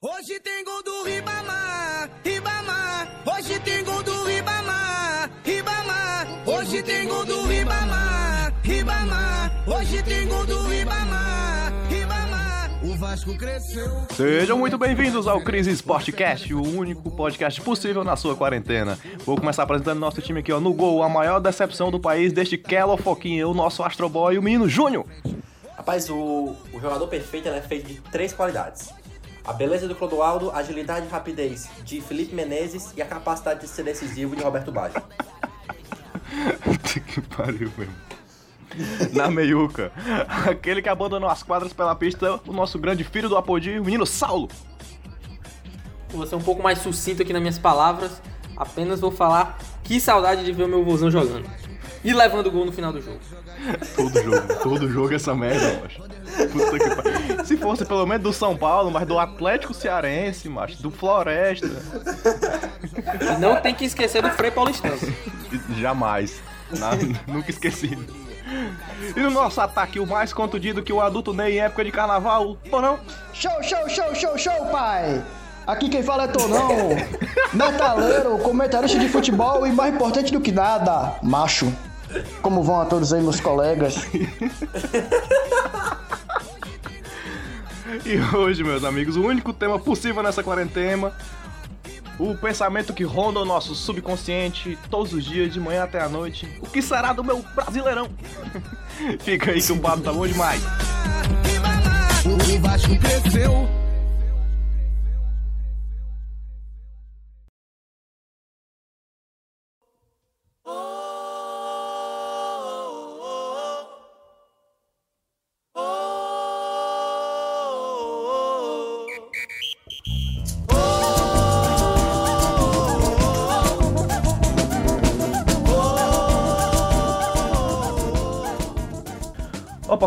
Hoje tem gol do Ribamar, Ribamar. Hoje tem gol do Ribamar, Ribamar. Hoje tem gol do Ribamar, Ribamar. Hoje tem gol do Ribamar, Ribamar. O Vasco cresceu. Sejam muito bem-vindos ao Crise Sportcast, o único podcast possível na sua quarentena. Vou começar apresentando nosso time aqui, ó, no gol, a maior decepção do país desde Kello Foquinha, o nosso Astro Boy, o menino Júnior. Rapaz, o, o jogador perfeito ele é feito de três qualidades. A beleza do Clodoaldo, a agilidade e rapidez de Felipe Menezes e a capacidade de ser decisivo de Roberto Baggio. que pariu, mesmo. Na meiuca, aquele que abandonou as quadras pela pista, o nosso grande filho do Apodi, o menino Saulo. Vou ser um pouco mais sucinto aqui nas minhas palavras. Apenas vou falar que saudade de ver o meu vozão jogando. E levando gol no final do jogo. Todo jogo, todo jogo essa merda, macho. Puta que pariu. Se fosse pelo menos do São Paulo, mas do Atlético Cearense, macho, do Floresta. Não tem que esquecer do Frei Paulistano. Jamais. Na- nunca esquecido. E no nosso ataque, o mais contundido que o adulto Ney em época de carnaval, Tonão. Show, show, show, show, show, pai! Aqui quem fala é Tonão, metaleiro, comentarista de futebol e mais importante do que nada, macho. Como vão a todos aí, meus colegas? E hoje, meus amigos, o único tema possível nessa quarentena, o pensamento que ronda o nosso subconsciente todos os dias, de manhã até a noite. O que será do meu brasileirão? Fica aí que o papo tá bom demais. O Vasco cresceu.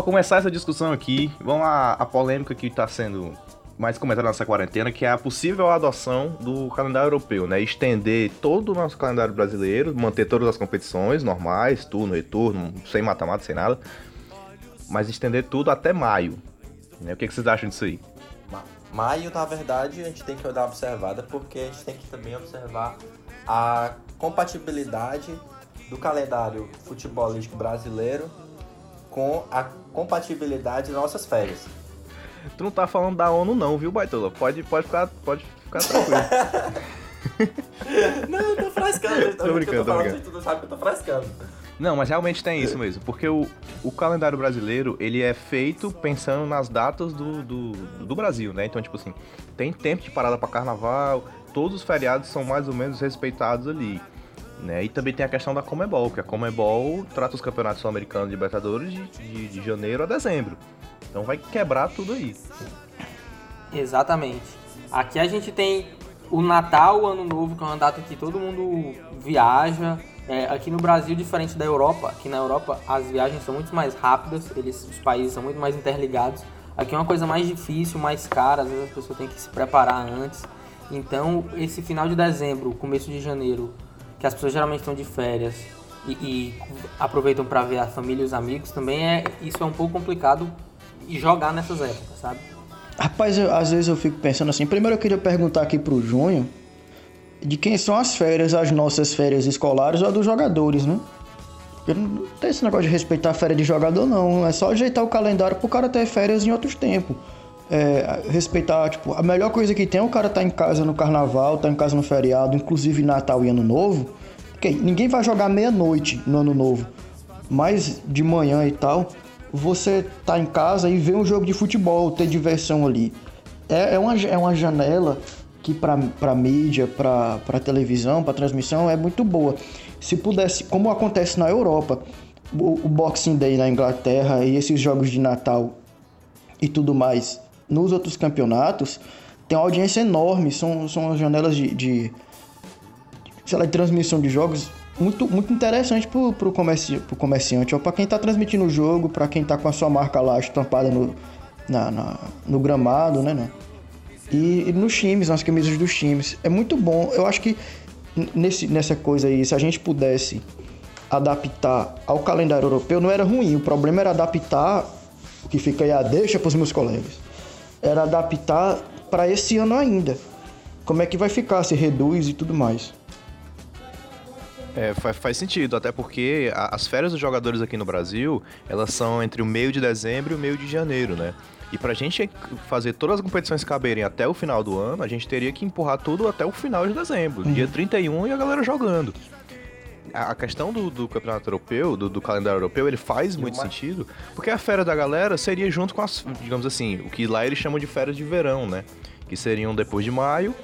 Ó, pra começar essa discussão aqui, vamos à, polêmica que tá sendo mais comentada nessa quarentena, que é a possível adoção do calendário europeu, né? Estender todo o nosso calendário brasileiro, manter todas as competições normais, turno, retorno, sem mata-mata, sem nada, mas estender tudo até maio. Né? O que, que vocês acham disso aí? Ma- Maio, na verdade, a gente tem que dar uma observada porque a gente tem que também observar a compatibilidade do calendário futebolístico brasileiro com a compatibilidade das nossas férias. Tu não tá falando da ONU não, viu, Baitola? Pode, pode, ficar, pode ficar tranquilo. Não, eu tô frescando. Tô brincando, tô brincando. Tu não sabe que eu tô frescando. Não, mas realmente tem isso mesmo, porque o, o calendário brasileiro, ele é feito pensando nas datas do, do, do Brasil, né? Então, tipo assim, tem tempo de parada pra carnaval, todos os feriados são mais ou menos respeitados ali. Né? E também tem a questão da Comebol, que a Comebol trata os campeonatos sul-americanos de Libertadores de, de, de janeiro a dezembro. Então vai quebrar tudo aí. Exatamente. Aqui a gente tem o Natal, o Ano Novo, que é uma data que todo mundo viaja. É, aqui no Brasil, diferente da Europa, aqui na Europa as viagens são muito mais rápidas, eles, os países são muito mais interligados. Aqui é uma coisa mais difícil, mais cara, às vezes as pessoas têm que se preparar antes. Então, esse final de dezembro, começo de janeiro, que as pessoas geralmente estão de férias e, e aproveitam para ver a família e os amigos, também é isso é um pouco complicado e jogar nessas épocas, sabe? Rapaz, eu- às vezes eu fico pensando assim. Primeiro eu queria perguntar aqui pro Júnior de quem são as férias, as nossas férias escolares ou a dos jogadores, né? Não tem esse negócio de respeitar a férias de jogador, não. É só ajeitar o calendário pro cara ter férias em outros tempos. É, respeitar, tipo, a melhor coisa que tem é o cara tá em casa no carnaval, tá em casa no feriado, inclusive Natal e Ano Novo. Ninguém vai jogar meia-noite no Ano Novo. Mas de manhã e tal, você tá em casa e vê um jogo de futebol, ter diversão ali. É, é, uma, é uma janela que pra mídia, pra televisão, pra transmissão é muito boa. Se pudesse, como acontece na Europa, o, o Boxing Day na Inglaterra e esses jogos de Natal e tudo mais nos outros campeonatos, tem uma audiência enorme, são, são janelas de, de, sei lá, de transmissão de jogos muito, muito interessante pro, pro, comerci, comerciante, ou para quem tá transmitindo o jogo, para quem tá com a sua marca lá estampada no, na, na- no gramado, né? né? E, e nos times, nas camisas dos times. É muito bom. Eu acho que nesse, nessa coisa aí, se a gente pudesse adaptar ao calendário europeu, não era ruim. O problema era adaptar, o que fica aí a deixa para os meus colegas, era adaptar para esse ano ainda. Como é que vai ficar, se reduz e tudo mais. É, faz, faz sentido, até porque a, as férias dos jogadores aqui no Brasil, elas são entre o meio de dezembro e o meio de janeiro, né? E pra gente fazer todas as competições caberem até o final do ano, a gente teria que empurrar tudo até o final de dezembro, uhum. dia 31 e a galera jogando. A, questão do, do campeonato europeu, do, do, calendário europeu, ele faz muito uma... sentido, porque a férias da galera seria junto com as, digamos assim, o que lá eles chamam de férias de verão, né? Que seriam depois de maio,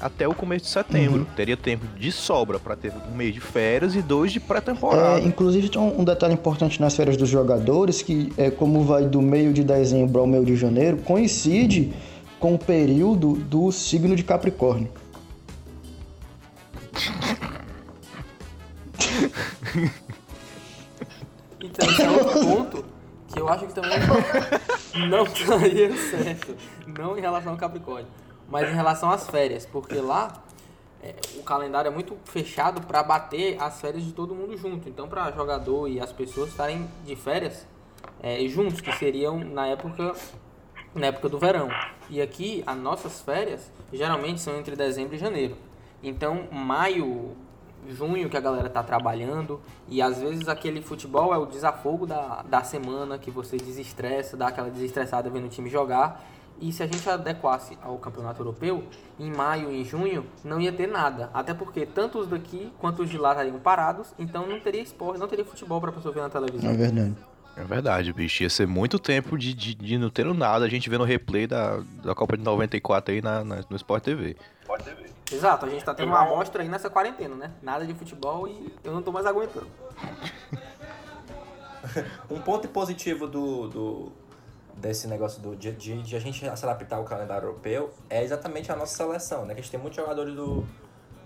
até o começo de setembro. Uhum. Teria tempo de sobra para ter um mês de férias e dois de pré-temporada. É, inclusive, tem um, detalhe importante nas férias dos jogadores, que é como vai do meio de dezembro ao meio de janeiro, coincide com o período do signo de Capricórnio. então, esse é outro ponto que eu acho que também não estaria certo. Não em relação ao Capricórnio mas em relação às férias, porque lá é, o calendário é muito fechado para bater as férias de todo mundo junto. Então, para jogador e as pessoas estarem de férias é, juntos, que seriam na época na época do verão. E aqui as nossas férias geralmente são entre dezembro e janeiro. Então, maio, junho que a galera tá trabalhando e às vezes aquele futebol é o desafogo da, da semana que você desestressa, dá aquela desestressada vendo o time jogar e se a gente adequasse ao campeonato europeu, em maio e junho não ia ter nada. Até porque tanto os daqui quanto os de lá estariam parados, então não teria esporte, não teria futebol para pessoa ver na televisão. É verdade. É verdade, bicho. Ia ser muito tempo de, de, de não ter nada, a gente vendo o replay da, da Copa de 94 aí na, na, no Sport TV. Sport TV. Exato, a gente tá tendo uma amostra aí nessa quarentena, né? Nada de futebol e eu não tô mais aguentando. um ponto positivo do, do desse negócio do, de, de, de, a gente se adaptar ao calendário europeu é exatamente a nossa seleção, né? Que a gente tem muitos jogadores do,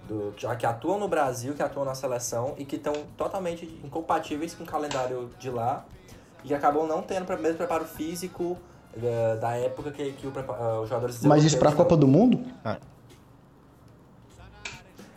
do, que, que atuam no Brasil, que atuam na seleção e que estão totalmente incompatíveis com o calendário de lá e acabam não tendo o mesmo preparo físico uh, da época que, que o, uh, os jogadores Mas isso para a Copa do Mundo? Ah.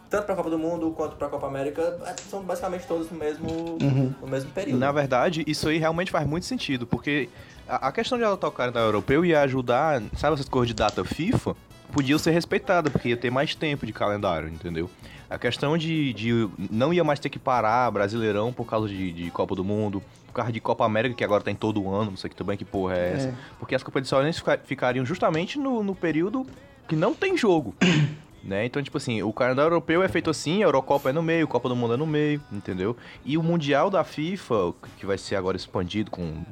Tanto para a Copa do Mundo quanto para a Copa América é, são basicamente todos no mesmo, uhum. no mesmo período. Na verdade, isso aí realmente faz muito sentido, porque a, questão de ela tocar no europeu ia ajudar, sabe essas coisas de data FIFA? Podia ser respeitada, porque ia ter mais tempo de calendário, entendeu? A questão de, de não ia mais ter que parar Brasileirão por causa de, de Copa do Mundo, por causa de Copa América, que agora tem todo ano, não sei que também que porra é essa. É. Porque as competições ficariam justamente no, no período que não tem jogo. Né? Então, tipo assim, o calendário europeu é feito assim, a Eurocopa é no meio, a Copa do Mundo é no meio, entendeu? E o Mundial da FIFA, que vai ser agora expandido com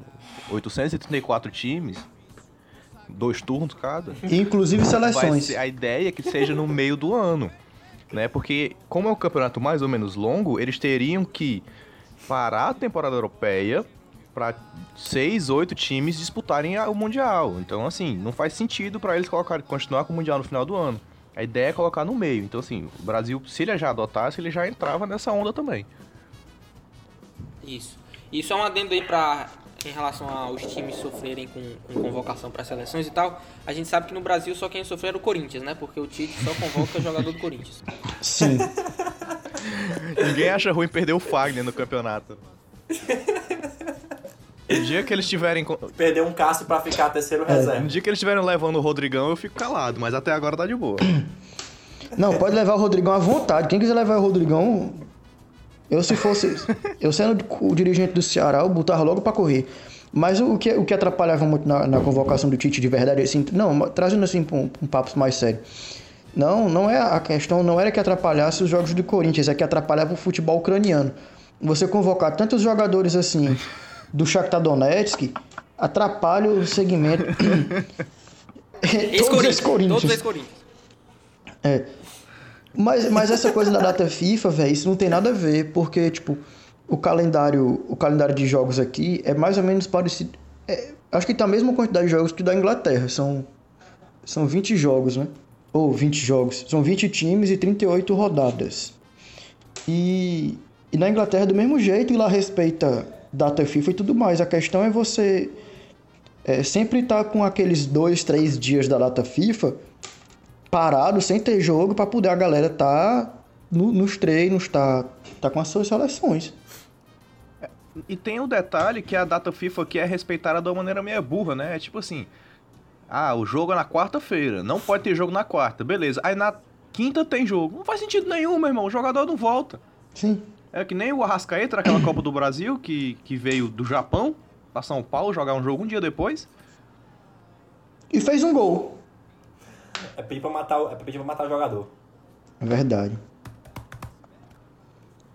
834 times, dois turnos cada. Inclusive seleções. a ideia é que seja no meio do ano, né? Porque como é um campeonato mais ou menos longo, eles teriam que parar a temporada europeia para seis, oito times disputarem o mundial. Então, assim, não faz sentido para eles colocar, continuar com o mundial no final do ano. A ideia é colocar no meio. Então, assim, o Brasil, se ele já adotasse, ele já entrava nessa onda também. Isso. Isso é um adendo aí para em relação aos times sofrerem com, com convocação para seleções e tal. A gente sabe que no Brasil só quem sofreu era o Corinthians, né? Porque o Tite só convoca jogador do Corinthians. Sim. Ninguém acha ruim perder o Fagner no campeonato. No dia que eles tiverem. Perder um Cássio pra ficar terceiro é. reserva. No dia que eles estiverem levando o Rodrigão, eu fico calado, mas até agora tá de boa. Não, pode levar o Rodrigão à vontade. Quem quiser levar o Rodrigão. Eu, se fosse. eu sendo o dirigente do Ceará, eu botava logo pra correr. Mas o que, o que atrapalhava muito na, na convocação do Tite de verdade, assim, não, trazendo assim um, um papo mais sério. Não, não é a questão, não era que atrapalhasse os jogos do Corinthians, é que atrapalhava o futebol ucraniano. Você convocar tantos jogadores assim do Shakhtar Donetsk atrapalha o segmento. todos os Corinthians. Todos os Corinthians. É. Mas, mas essa coisa da data FIFA, velho, isso não tem nada a ver, porque, tipo, o calendário, o calendário de jogos aqui é mais ou menos parecido. É, acho que tá a mesma quantidade de jogos que da Inglaterra. São, são 20 jogos, né? Ou 20 jogos. São 20 times e 38 rodadas. E, e na Inglaterra, do mesmo jeito, e lá respeita data FIFA e tudo mais. A questão é você é, sempre estar tá com aqueles dois, três dias da data FIFA parado, sem ter jogo, para poder a galera estar tá no, nos treinos, tá, tá com as suas seleções. E tem o um detalhe que a data FIFA aqui é respeitada de uma maneira meio burra, né? É tipo assim, Ah, o jogo é na quarta-feira. Não pode ter jogo na quarta. Beleza. Aí na quinta tem jogo. Não faz sentido nenhum, meu irmão. O jogador não volta. Sim. É que nem o Arrascaeta naquela Copa do Brasil, que, que veio do Japão pra São Paulo jogar um jogo um dia depois. E fez um gol. É pedir pra matar, o- é pedir pra matar o jogador. É verdade.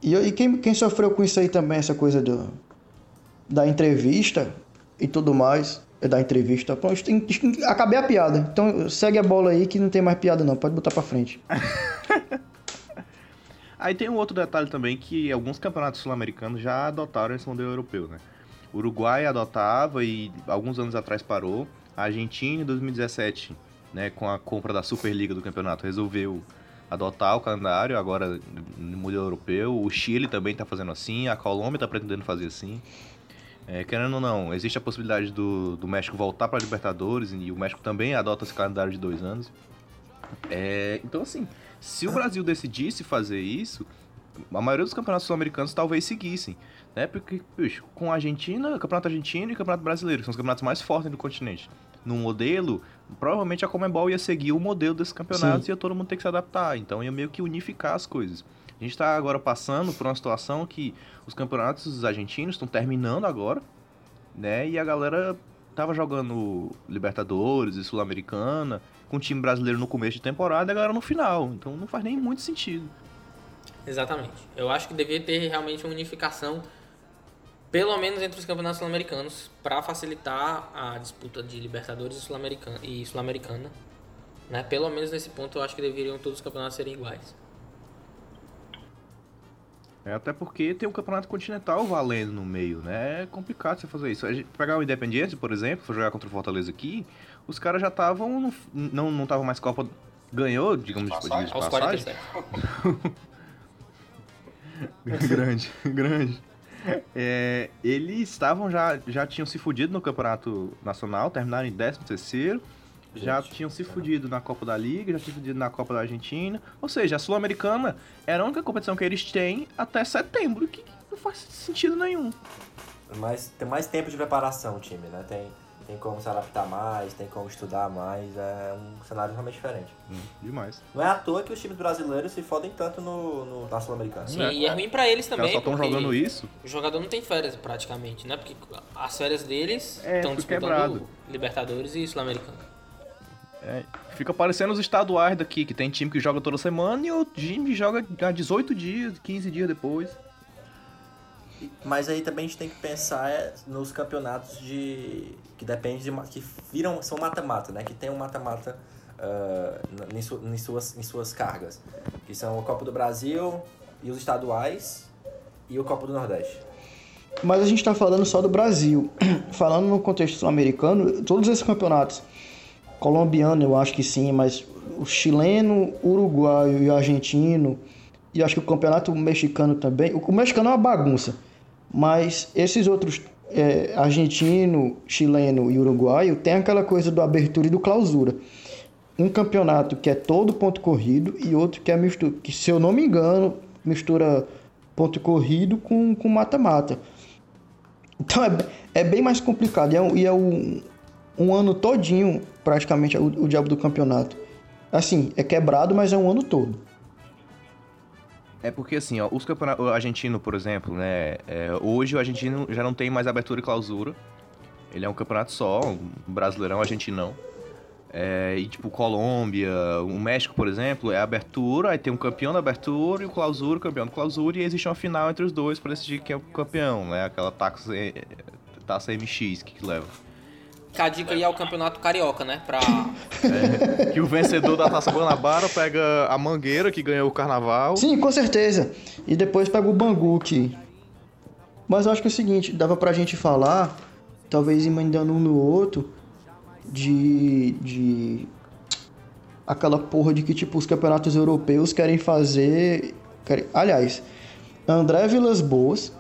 E, e quem, quem sofreu com isso aí também, essa coisa do, da entrevista e tudo mais, é da entrevista. Tem- acabei a piada. Então segue a bola aí que não tem mais piada não, pode botar pra frente. Aí tem um outro detalhe também que alguns campeonatos sul-americanos já adotaram esse modelo europeu, né? O Uruguai adotava e alguns anos atrás parou. A Argentina em 2017, né, com a compra da Superliga do campeonato, resolveu adotar o calendário agora no modelo europeu. O Chile também está fazendo assim, a Colômbia está pretendendo fazer assim. É, querendo ou não, existe a possibilidade do, do México voltar para a Libertadores e o México também adota esse calendário de dois anos. É, então, assim, se o Brasil decidisse fazer isso, a maioria dos campeonatos sul-americanos talvez seguissem, né? Porque, bicho, com a Argentina, o campeonato argentino e o campeonato brasileiro, que são os campeonatos mais fortes do continente. No modelo, provavelmente a Comembol ia seguir o modelo desses campeonatos e ia todo mundo ter que se adaptar. Então ia meio que unificar as coisas. A gente está agora passando por uma situação que os campeonatos argentinos estão terminando agora, né? E a galera tava jogando Libertadores e Sul-Americana com o time brasileiro no começo de temporada e a galera no final. Então não faz nem muito sentido. Exatamente. Eu acho que devia ter realmente uma unificação, pelo menos entre os campeonatos sul-americanos, para facilitar a disputa de Libertadores e Sul-Americana. E. Né? Pelo menos nesse ponto eu acho que deveriam todos os campeonatos serem iguais. É até porque tem o campeonato continental valendo no meio, né? É complicado você fazer isso. A gente pegar o Independiente, por exemplo, for jogar contra o Fortaleza aqui, os caras já estavam. Não não estavam mais Copa. Ganhou, digamos, de, Passagem? de Aos passagem. 47. grande, grande. É, eles estavam já, já tinham se fudido no campeonato nacional, terminaram em 13 terceiro, já Gente, tinham se fudido na Copa da Liga, já tinham se fudido na Copa da Argentina. Ou seja, a Sul-Americana era a única competição que eles têm até setembro, que não faz sentido nenhum. Mas tem mais tempo de preparação o time, né? Tem, tem como se adaptar mais, tem como estudar mais, é um cenário realmente diferente. Demais. Não é à toa que os times brasileiros se fodem tanto no, no, na Sul-Americana. Sim, É. e é ruim pra eles também. só estão jogando isso. O jogador não tem férias praticamente, né? Porque as férias deles É, estão fica disputando quebrado. Libertadores e Sul-Americano. É, fica parecendo os estaduais daqui, que tem time que joga toda semana e o time joga há 18 dias, 15 dias depois. Mas aí também a gente tem que pensar é, nos campeonatos de. que depende de. que viram. são mata-mata, né? Que tem um mata-mata n- em, su- em suas, em suas cargas. Que são a Copa do Brasil e os estaduais e o Copa do Nordeste. Mas a gente tá falando só do Brasil. Falando no contexto sul-americano, todos esses campeonatos, colombiano eu acho que sim, mas o chileno, uruguaio e o argentino, e acho que o campeonato mexicano também. O mexicano é uma bagunça, mas esses outros, é, argentino, chileno e uruguaio, tem aquela coisa do abertura e do clausura. Um campeonato que é todo ponto corrido e outro que é mistura, que se eu não me engano, mistura ponto corrido com mata-mata. Então é, é bem mais complicado. E é, um- e é um, um ano todinho, praticamente, o, o diabo do campeonato. Assim, é quebrado, mas é um ano todo. É porque assim, ó, os campeonatos. O argentino, por exemplo, né? é, hoje o argentino já não tem mais abertura e clausura. Ele é um campeonato só, um brasileirão argentinão. É, e tipo, Colômbia, o México, por exemplo, é abertura, aí tem um campeão da abertura e o clausura, o campeão da clausura, e existe uma final entre os dois pra decidir quem é o campeão, né? Aquela taxa, eh, taça MX que, que leva. Fica a dica aí é o campeonato carioca, né? Pra. Que o vencedor da Taça Guanabara pega a Mangueira, que ganhou o carnaval. Sim, com certeza. E depois pega o Bangu aqui. Mas eu acho que é o seguinte, dava pra gente falar, talvez emendando um no outro, de. de. aquela porra de que, tipo, os campeonatos europeus querem fazer. aliás, André Vilas Boas,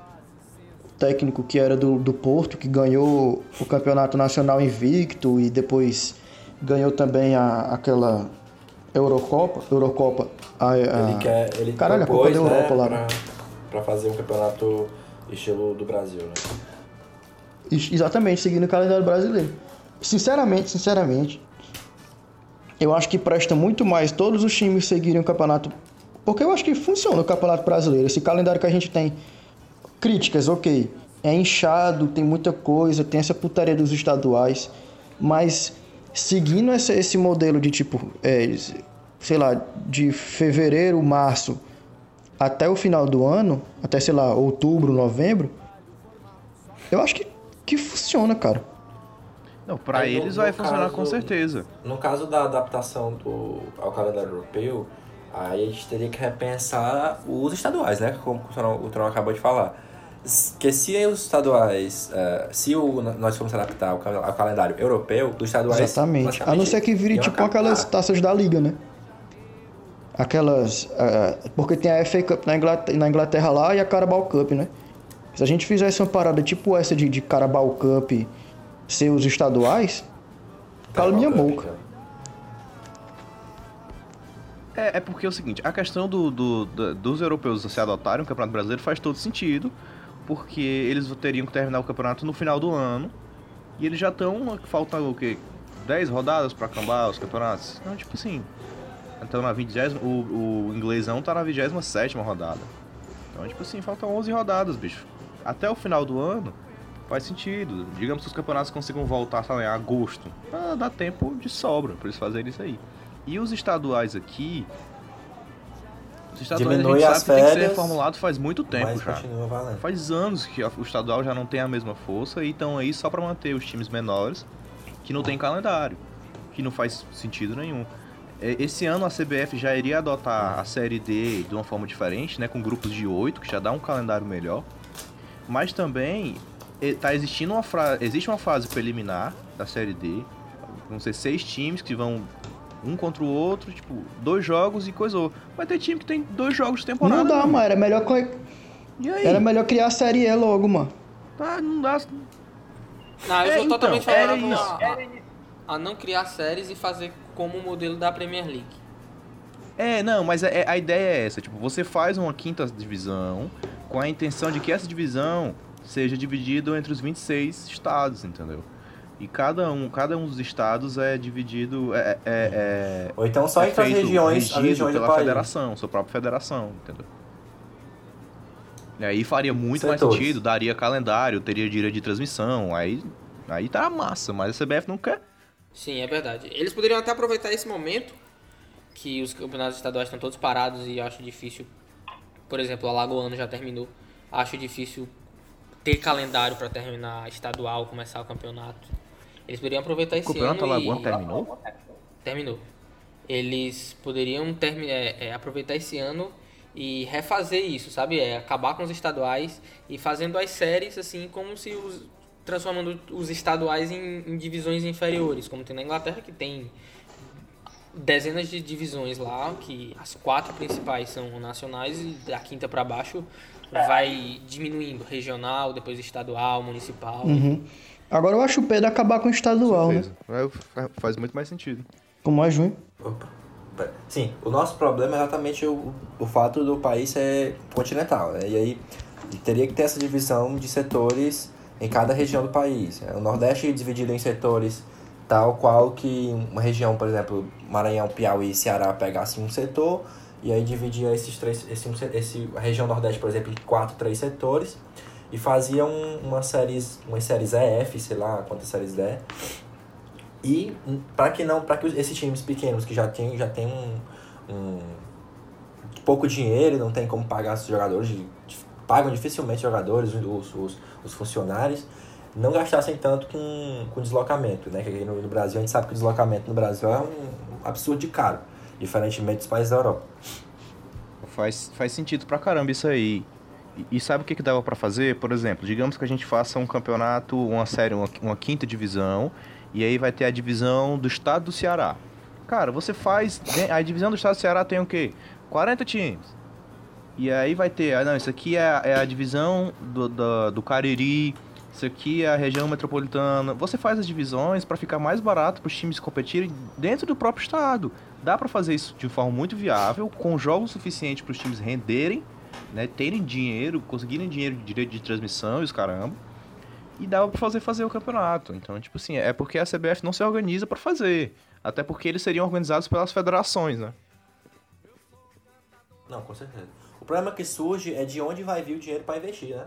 técnico que era do, do Porto, que ganhou o campeonato nacional invicto e depois ganhou também a, aquela Eurocopa. Eurocopa. A, a- Ele quer. Ele Caralho, a propôs, Copa da Europa né, lá. Pra, pra fazer um campeonato estilo do Brasil, né? Ex- Exatamente, seguindo o calendário brasileiro. Sinceramente, sinceramente, eu acho que presta muito mais todos os times seguirem o campeonato. Porque eu acho que funciona o campeonato brasileiro. Esse calendário que a gente tem. Críticas, ok. É inchado, tem muita coisa, tem essa putaria dos estaduais. Mas seguindo esse, esse modelo de tipo, é, sei lá, de fevereiro, março até o final do ano, até sei lá, outubro, novembro, eu acho que, que funciona, cara. Não, pra Aí, no- eles no vai funcionar caso- com certeza. No caso da adaptação do, ao calendário europeu, aí a gente teria que repensar os estaduais, né? Como o Tron acabou de falar. Que se os estaduais, eh, se o, nós formos adaptar ao, cal- ao calendário europeu, os estaduais. Exatamente. A não ser que vire tipo acabar. aquelas taças da liga, né? Aquelas. ah, porque tem a FA Cup na Inglaterra, na Inglaterra lá e a Carabao Cup, né? Se a gente fizesse uma parada tipo essa de, de Carabao Cup ser os estaduais, cala minha Cup, boca. então. É, é porque é o seguinte, a questão do, do- do- dos europeus se adotarem o Campeonato Brasileiro faz todo sentido, porque eles teriam que terminar o campeonato no final do ano, e eles já estão, faltam o quê? 10 rodadas pra acabar os campeonatos? Então, tipo assim, então na 20, o, o inglesão tá na 27 rodada. Então, tipo assim, faltam 11 rodadas, bicho. Até o final do ano, faz sentido. Digamos que os campeonatos consigam voltar, sei em agosto. Ah, dá tempo de sobra pra eles fazerem isso aí. E os estaduais aqui. Os estaduais Diminui a gente sabe que tem que ser férias, reformulado faz muito tempo já. Faz anos que o estadual já não tem a mesma força e estão aí só pra manter os times menores que não tem calendário, que não faz sentido nenhum. É, Esse ano a CBF já iria adotar a Série D de uma forma diferente, né, com grupos de oito, que já dá um calendário melhor. Mas também eh, tá existindo uma fra... existe uma fase preliminar da Série D. Vão ser seis times que vão um contra o outro, tipo, dois jogos e coisou. Vai ter time que tem dois jogos de temporada. Não dá, mano. mano. Era melhor, co- E aí? era melhor criar a série E logo, mano. Tá, não dá. Não, eu É, sou então, totalmente era favorável isso. a, a- a não criar séries e fazer como o modelo da Premier League. É, não, mas é- é- a ideia é essa, tipo, você faz uma quinta divisão com a intenção de que essa divisão seja dividida entre os 26 estados, entendeu? E cada um, cada um dos estados é dividido, é, é- é- Ou então só é entre as regiões, as regiões do pela país. federação, sua própria federação, entendeu? E aí faria muito mais Setores. sentido, daria calendário, teria direito de transmissão, aí, aí tá massa, mas a CBF não quer. Sim, é verdade. Eles poderiam até aproveitar esse momento que os campeonatos estaduais estão todos parados e eu acho difícil. Por exemplo, o Alagoano já terminou. Acho difícil ter calendário para terminar estadual, começar o campeonato. Eles poderiam aproveitar O esse campeonato ano Alagoano e... terminou? Terminou. Eles poderiam termi- é, é, aproveitar esse ano e refazer isso, sabe? É, acabar com os estaduais e fazendo as séries assim como se os transformando os estaduais em, em divisões inferiores, como tem na Inglaterra que tem dezenas de divisões lá, que as quatro principais são nacionais e da quinta para baixo vai diminuindo, regional, depois estadual, municipal. Uhum. Agora eu acho o Pedro acabar com o estadual, né? É, Faz muito mais sentido. Como é junho. Opa. Sim, o nosso problema é exatamente o, o fato do país ser continental, né? E aí teria que ter essa divisão de setores em cada região do país. O Nordeste é dividido em setores tal qual que uma região, por exemplo, Maranhão, Piauí e Ceará pegasse um setor e aí dividia esses três, esse, se- esse, a região Nordeste, por exemplo, em quatro, três setores e fazia um, uma séries, umas séries EF, sei lá quantas séries der, e para que não, para que esses times pequenos que já tem, já tem um, um pouco dinheiro, não tem como pagar os jogadores, pagam dificilmente jogadores, os, os, os funcionários, não gastassem tanto com, com deslocamento, né? Que no, no Brasil a gente sabe que o deslocamento no Brasil é um absurdo de caro, diferentemente dos países da Europa. Faz, faz sentido pra caramba isso aí. E, sabe o que, que dava pra fazer? Por exemplo, digamos que a gente faça um campeonato, uma série, uma, uma quinta divisão, e aí vai ter a divisão do estado do Ceará. Cara, você faz. A divisão do estado do Ceará tem o quê? 40 times. E aí vai ter. Ah, não, isso aqui é, a- é a divisão do, do, do Cariri. Isso aqui é a região metropolitana. Você faz as divisões para ficar mais barato para os times competirem dentro do próprio estado. Dá para fazer isso de forma muito viável, com jogos suficientes para os times renderem, né, terem dinheiro, conseguirem dinheiro de direito de transmissão e os caramba. E dava para fazer fazer o campeonato. Então, tipo assim, é porque a CBF não se organiza para fazer. Até porque eles seriam organizados pelas federações, né? Não, com certeza. O problema que surge é de onde vai vir o dinheiro para investir, né?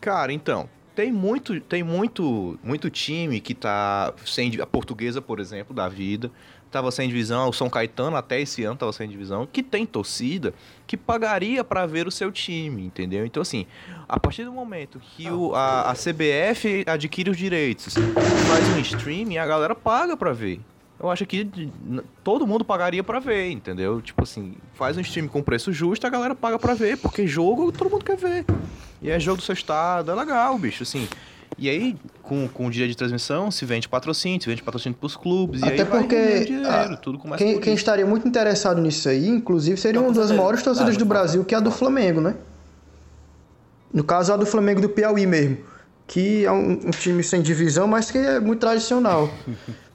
Cara, então, tem muito, tem muito, muito time que tá sem a portuguesa, por exemplo, da vida, tava sem divisão, o São Caetano até esse ano tava sem divisão, que tem torcida que pagaria para ver o seu time, entendeu? Então assim, a partir do momento que o, a, a CBF adquire os direitos, faz um streaming, a galera paga para ver. Eu acho que todo mundo pagaria para ver, entendeu? Tipo assim, faz um stream com preço justo, a galera paga para ver, porque jogo todo mundo quer ver. E é jogo do seu estado, é legal, bicho, assim. E aí, com, com o dia de transmissão, se vende patrocínio, se vende patrocínio pros clubes, Até e aí porque dinheiro, a, tudo começa quem, quem estaria muito interessado nisso aí, inclusive, seria uma das maiores torcidas Ah, do Brasil, que é a do Flamengo, né? No caso, a do Flamengo do Piauí mesmo. Que é um, um time sem divisão, mas que é muito tradicional.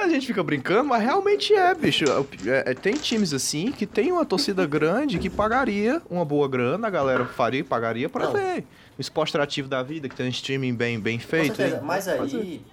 Mas a gente fica brincando, mas realmente é, bicho. É, é, tem times assim que tem uma torcida grande que pagaria uma boa grana, a galera faria, pagaria pra Não. ver. O esporte ativo da vida, que tem um streaming bem, bem Com feito. certeza. Mas Fazer. aí.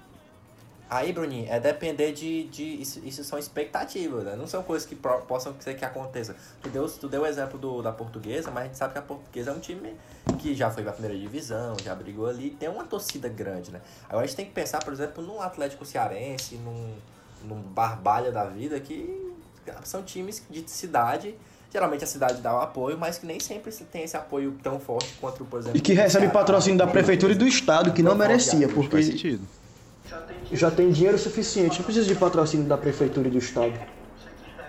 Aí, Bruninho, é depender de. de isso, isso são expectativas, né? Não são coisas que pro- possam ser que aconteça. Tu deu, tu deu o exemplo do, da portuguesa, mas a gente sabe que a portuguesa é um time que já foi pra primeira divisão, já brigou ali, tem uma torcida grande, né? Agora a gente tem que pensar, por exemplo, num Atlético Cearense, num, num Barbalha da vida, que são times de cidade. Geralmente a cidade dá o apoio, mas que nem sempre se tem esse apoio tão forte quanto, por exemplo. E que recebe patrocínio da prefeitura e do estado, que não merecia, Faz porque sentido. já tem dinheiro suficiente, não precisa de patrocínio da prefeitura e do estado.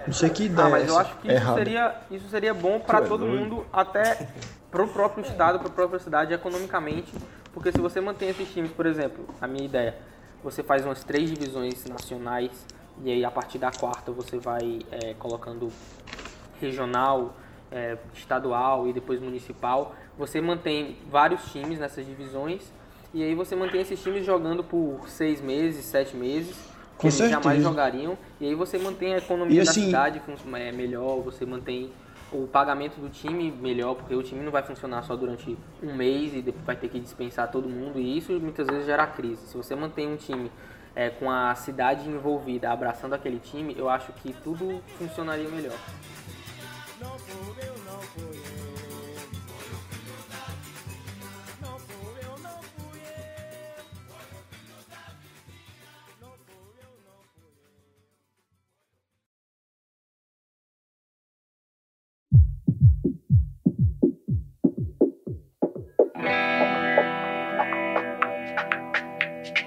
Não sei que ideia Ah, mas é eu acho que isso seria, isso seria bom para é todo mundo, até pro próprio estado, pra própria cidade, economicamente. Porque se você mantém esses times, por exemplo, a minha ideia, você faz umas três divisões nacionais e aí a partir da quarta você vai é, colocando regional, é, estadual e depois municipal. Você mantém vários times nessas divisões e aí você mantém esses times jogando por seis meses, sete meses, que eles jamais jogariam. E aí você mantém a economia E da assim- cidade fun- é, melhor, você mantém o pagamento do time melhor, porque o time não vai funcionar só durante um mês e depois vai ter que dispensar todo mundo, e isso muitas vezes gera crise. Se você mantém um time é, com a cidade envolvida, abraçando aquele time, eu acho que tudo funcionaria melhor.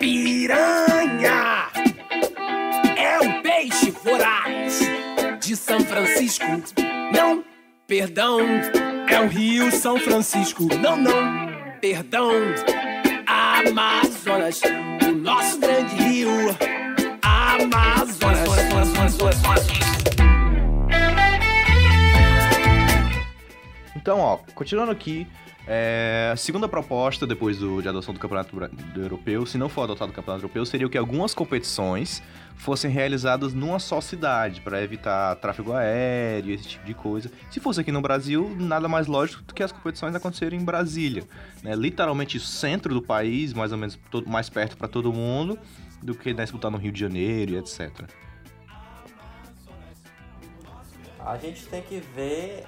Piranha é o peixe voraz de São Francisco. Não, perdão, é o Rio São Francisco. Não, não, perdão, Amazonas, o nosso grande rio. Amazonas. Então, ó, continuando aqui, é, a segunda proposta depois do, de adoção do Campeonato do Europeu, se não for adotado o Campeonato Europeu, seria que algumas competições fossem realizadas numa só cidade, para evitar tráfego aéreo, esse tipo de coisa. Se fosse aqui no Brasil, nada mais lógico do que as competições acontecerem em Brasília, né? Literalmente o centro do país, mais ou menos todo- mais perto para todo mundo, do que né, disputar no Rio de Janeiro e etc. A gente tem que ver.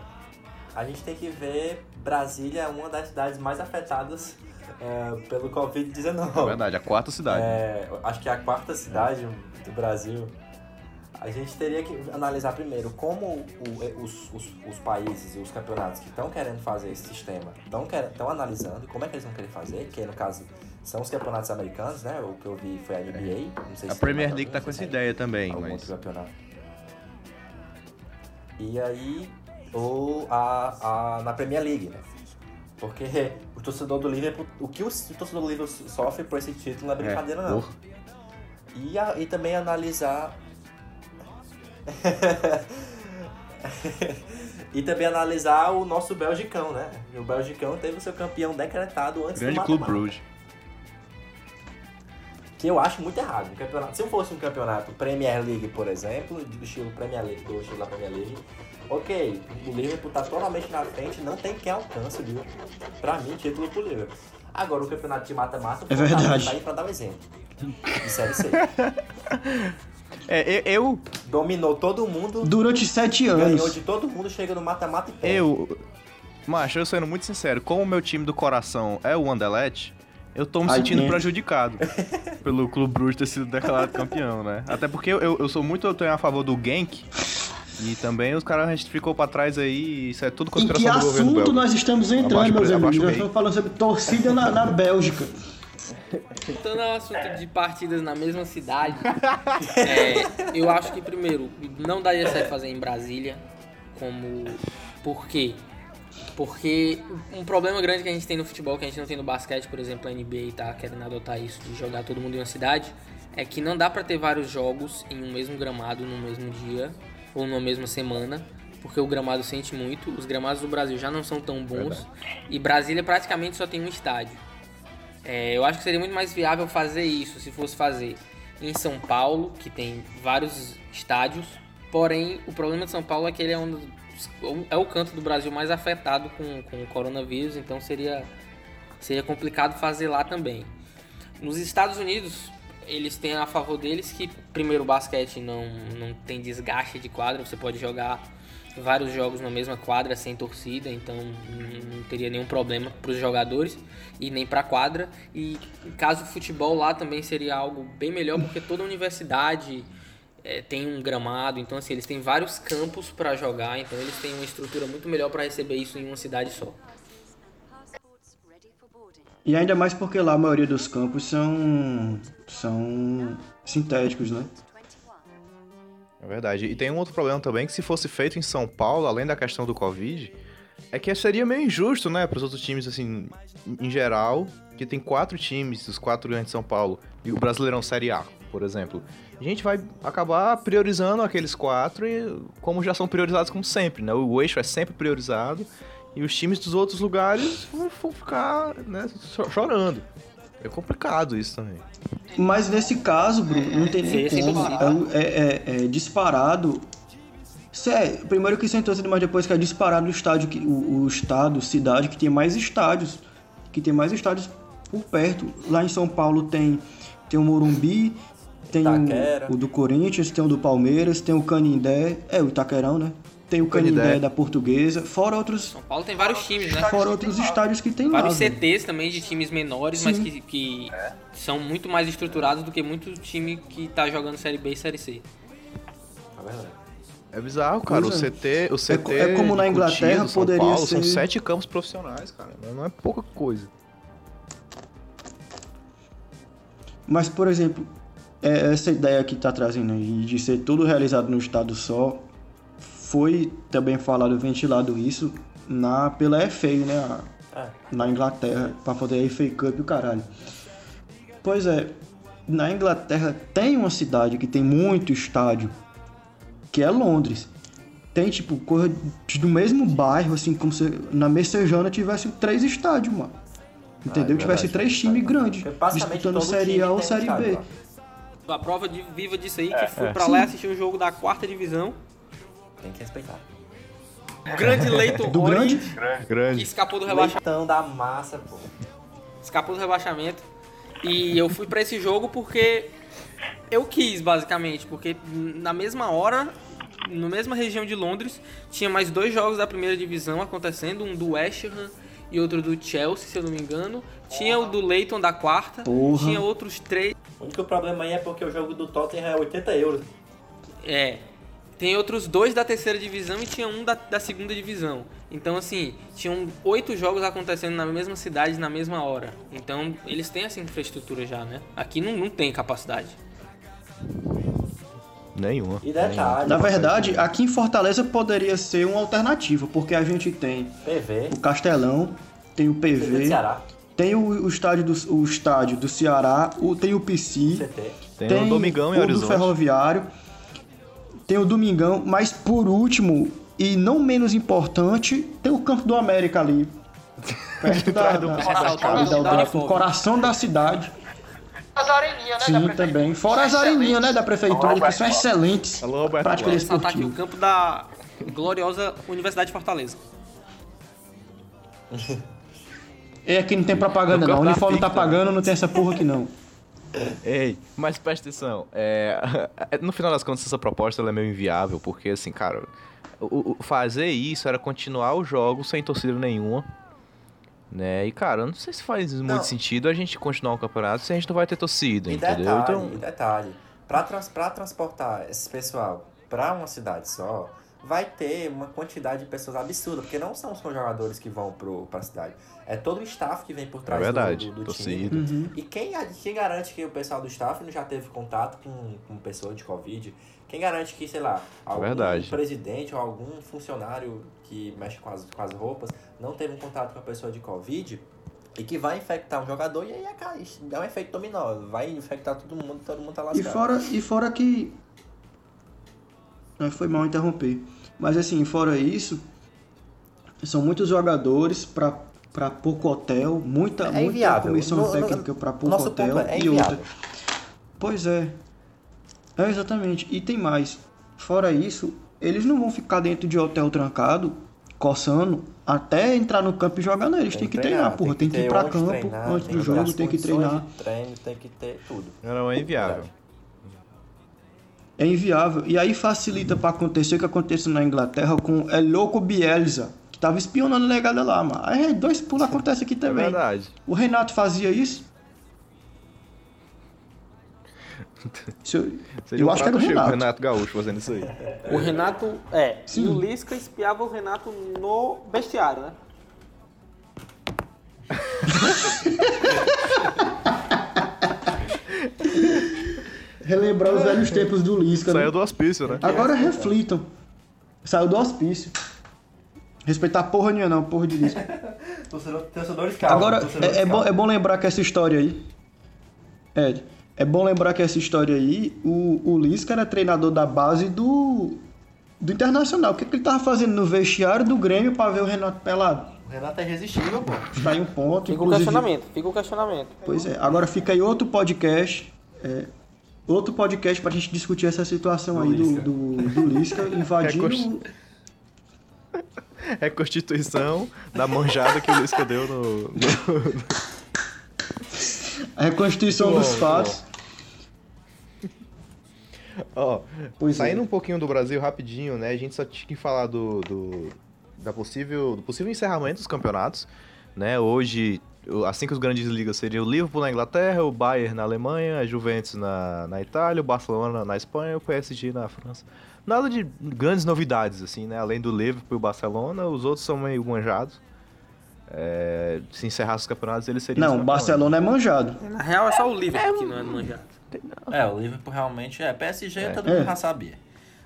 A gente tem que ver Brasília é uma das cidades mais afetadas é, pelo É Covid-19. verdade, a quarta cidade. É, acho que é a quarta cidade do Brasil. A gente teria que analisar primeiro como o- os, os, os países e os campeonatos que estão querendo fazer esse sistema estão analisando como é que eles vão querer fazer, que no caso são os campeonatos americanos, né? O que eu vi foi a NBA. Não sei A se Premier League tá não com essa ideia também, algum mas... outro campeonato. E aí, ou a, a, na Premier League, né? Porque o torcedor do Liverpool, o que o, o torcedor do Liverpool sofre por esse título não é brincadeira, não. porra. E, a- e também analisar. e também analisar o nosso Belgicão, né? O Belgicão teve o seu campeão decretado antes Grande do Clube mata-mata. Bruges. Que eu acho muito errado. Um campeonato, se eu fosse um campeonato Premier League, por exemplo, do estilo Premier League, do estilo da Premier League, ok, o Liverpool tá totalmente na frente, não tem quem alcance, viu? Pra mim, título pro Liverpool. Agora o campeonato de mata-mata É verdade. tá aí pra dar um exemplo. De série C. É, eu, eu, Dominou todo mundo, Durante sete ganhou anos. de todo mundo, chega no mata-mata e perde. eu, macho, eu sendo muito sincero, como o meu time do coração é o Anderlecht, eu tô me Ai, sentindo prejudicado pelo Clube Bruges ter sido declarado campeão, né? Até porque eu, eu sou muito eu tenho a favor do Genk. E também os caras a gente ficou pra trás aí, isso é tudo Em que conspiração do governo assunto belga. nós estamos entrando, Abaixo, meus abaixo amigos? Nós estamos falando sobre torcida na, na Bélgica. Voltando ao assunto de partidas na mesma cidade, é, eu acho que primeiro não daria certo fazer em Brasília, como por quê? Porque um problema grande que a gente tem no futebol, que a gente não tem no basquete, por exemplo, a NBA tá querendo adotar isso de jogar todo mundo em uma cidade, é que não dá pra ter vários jogos em um mesmo gramado no mesmo dia ou numa mesma semana, porque o gramado sente muito. Os gramados do Brasil já não são tão bons e Brasília praticamente só tem um estádio. É, eu acho que seria muito mais viável fazer isso se fosse fazer em São Paulo, que tem vários estádios. Porém, o problema de São Paulo é que ele é um é o canto do Brasil mais afetado com, com o coronavírus, então seria, seria complicado fazer lá também. Nos Estados Unidos, eles têm a favor deles que, primeiro, o basquete não, não tem desgaste de quadra, você pode jogar vários jogos na mesma quadra sem torcida, então não teria nenhum problema para os jogadores e nem para a quadra. E caso o futebol lá também seria algo bem melhor, porque toda universidade eh, tem um gramado, então assim, eles têm vários campos para jogar, então eles têm uma estrutura muito melhor para receber isso em uma cidade só. E ainda mais porque lá a maioria dos campos são, são sintéticos, né? 21. É verdade. E tem um outro problema também, que se fosse feito em São Paulo, além da questão do Covid, é que seria meio injusto, né, para os outros times, assim, em geral, que tem quatro times, os quatro grandes de São Paulo, e o Brasileirão Série A, por exemplo. A gente vai acabar priorizando aqueles quatro, e como já são priorizados como sempre, né? O eixo é sempre priorizado, e os times dos outros lugares vão, vão ficar, né, cho- chorando. É complicado isso também. Mas nesse caso, Bruno, não tem nem Seria como. É, é- é- é disparado. É, primeiro que sem torcida, mas depois que é disparado o estádio, que, o, o estado, cidade que tem mais estádios. Que tem mais estádios por perto. Lá em São Paulo tem, tem o Morumbi, tem o, o do Corinthians, tem o do Palmeiras, tem o Canindé. É, o Itaquerão, né? Tem o Canindé, Canindé. da Portuguesa. Fora outros, São Paulo tem vários times, né? fora outros estádios que tem lá. Vários. CTs também de times menores, mas que, que são muito mais estruturados do que muito time que tá jogando Série B e Série C. É verdade. É bizarro, cara. Pois o é. CT, o CT co- é como na Inglaterra Cotia, São poderia Paulo, São ser- sete campos profissionais, cara. Não é pouca coisa. Mas, por exemplo, é- essa ideia que está trazendo aí de ser tudo realizado no estado só, foi também falado, ventilado isso na, pela FA, né? a- É. Na Inglaterra, para poder a FA Cup e o caralho. Pois é, na Inglaterra tem uma cidade que tem muito estádio, que é Londres. Tem, tipo, coisa do mesmo bairro, assim, como se na Messejana tivesse três estádios, mano. Entendeu? é tivesse três times grandes, disputando Série A ou um Série estádio B. A prova de, viva disso aí, É, que fui pra lá e assisti o jogo da quarta divisão. Tem que respeitar. O grande Leighton Do Orient, grande? que Grande. escapou do rebaixamento. Leitão da massa, pô. Escapou do rebaixamento. E eu fui pra esse jogo porque eu quis, basicamente. Porque na mesma hora, na mesma região de Londres, tinha mais dois jogos da primeira divisão acontecendo. Um do West Ham e outro do Chelsea, se eu não me engano. Tinha o do Leighton da quarta. Porra. Tinha outros três. O único problema aí é porque o jogo do Tottenham é 80 euros. É. Tem outros dois da terceira divisão e tinha um da, da segunda divisão. Então, assim, tinham oito jogos acontecendo na mesma cidade na mesma hora. Então, eles têm essa infraestrutura já, né? Aqui não, não tem capacidade. Nenhuma. E detalhe. Na verdade, aqui em Fortaleza poderia ser uma alternativa, porque a gente tem PV. o Castelão, tem o PV do PV, tem o, o estádio do, o estádio do Ceará, o, tem o PC, CT. Tem, o Domingão em o do Horizonte. Ferroviário, tem o Domingão, mas por último, e não menos importante, tem o Campo do América ali. Perto da, do- da- da- coração da cidade. As areninhas, né? Sim, também. Fora as areninhas, né, da prefeitura, que são excelentes. Alô, Roberto Prática aqui o campo da gloriosa Universidade de Fortaleza. É, aqui não tem propaganda não. O uniforme tá pagando, não tem essa porra aqui não. Ei, mas presta atenção. É, no final das contas, essa proposta é meio inviável, porque assim, cara, o, o- fazer isso era continuar o jogo sem torcida nenhuma. Né? E, cara, não sei se faz muito Não. sentido a gente continuar o campeonato se a gente não vai ter torcida, E entendeu? detalhe, Então, detalhe, pra, trans, pra transportar esse pessoal pra uma cidade só, vai ter uma quantidade de pessoas absurda, porque não são só os jogadores que vão pro, pra cidade. É todo o staff que vem por trás É verdade, do, do, do torcida. time. Uhum. E quem, quem garante que o pessoal do staff não já teve contato com, com pessoa de Covid? Quem garante que, sei lá, algum Verdade. presidente ou algum funcionário que mexe com as, com as roupas não teve um contato com a pessoa de Covid e que vai infectar um jogador e aí é, cara, isso é um efeito dominó. Vai infectar todo mundo e todo mundo tá E lascado. fora, e fora que. Foi mal interromper. Mas assim, fora isso, são muitos jogadores pra, pra pouco hotel, muita, É muita comissão No- no- técnica pra pouco hotel ponto é e outra. Pois é. É exatamente. E tem mais. Fora isso, eles não vão ficar dentro de hotel trancado, coçando, até entrar no campo e jogar, não. Eles têm que treinar, porra. Tem que ir pra onde campo treinar, antes do jogo, tem que treinar. treino, tem que ter tudo. não é inviável. É inviável. E aí facilita pra acontecer o que aconteceu na Inglaterra com é louco Bielsa, tava espionando a negada lá, mano. Aí dois pulos acontece aqui É também. verdade. o Renato fazia isso. Se eu, Seria eu um acho que era o Renato. Renato Gaúcho fazendo isso aí. O Renato, é, Sim. e o Lisca espiava o Renato no vestiário, né? Relembrar os velhos tempos do Lisca. né? Saiu do hospício, né? Agora reflitam. Saiu do hospício. Respeitar porra nenhuma não, porra de Lisca. Torcedor- Torcedores calma. Agora, torcedores é, é bom, é bom lembrar que essa história aí. Ed, é bom lembrar que essa história aí, o, o Lisca era treinador da base do. do Internacional. O que, que ele tava fazendo no vestiário do Grêmio pra ver o Renato pelado? O Renato é irresistível, pô. Está aí um ponto. Fica o inclusive- questionamento, fica o questionamento. Pois é. Agora fica aí outro podcast. é, outro podcast pra gente discutir essa situação aí do, Lisca. do, do Lisca invadindo. É cost- É Constituição da manjada que o Lisca deu no. no- a reconstituição Muito dos fatos. Ó, Pois saindo é. um pouquinho do Brasil rapidinho, né? A gente só tinha que falar do, do, da possível, do possível encerramento dos campeonatos, né? Hoje, as cinco grandes ligas seriam o Liverpool na Inglaterra, o Bayern na Alemanha, a Juventus na, na Itália, o Barcelona na Espanha e o PSG na França. Nada de grandes novidades, assim, né? Além do Liverpool e o Barcelona, os outros são meio manjados. É, se encerrasse os campeonatos, eles seriam Não, o. Barcelona é manjado. Na real é só o Liverpool que não é manjado. É, o Liverpool realmente é. PSG todo É. mundo já sabia.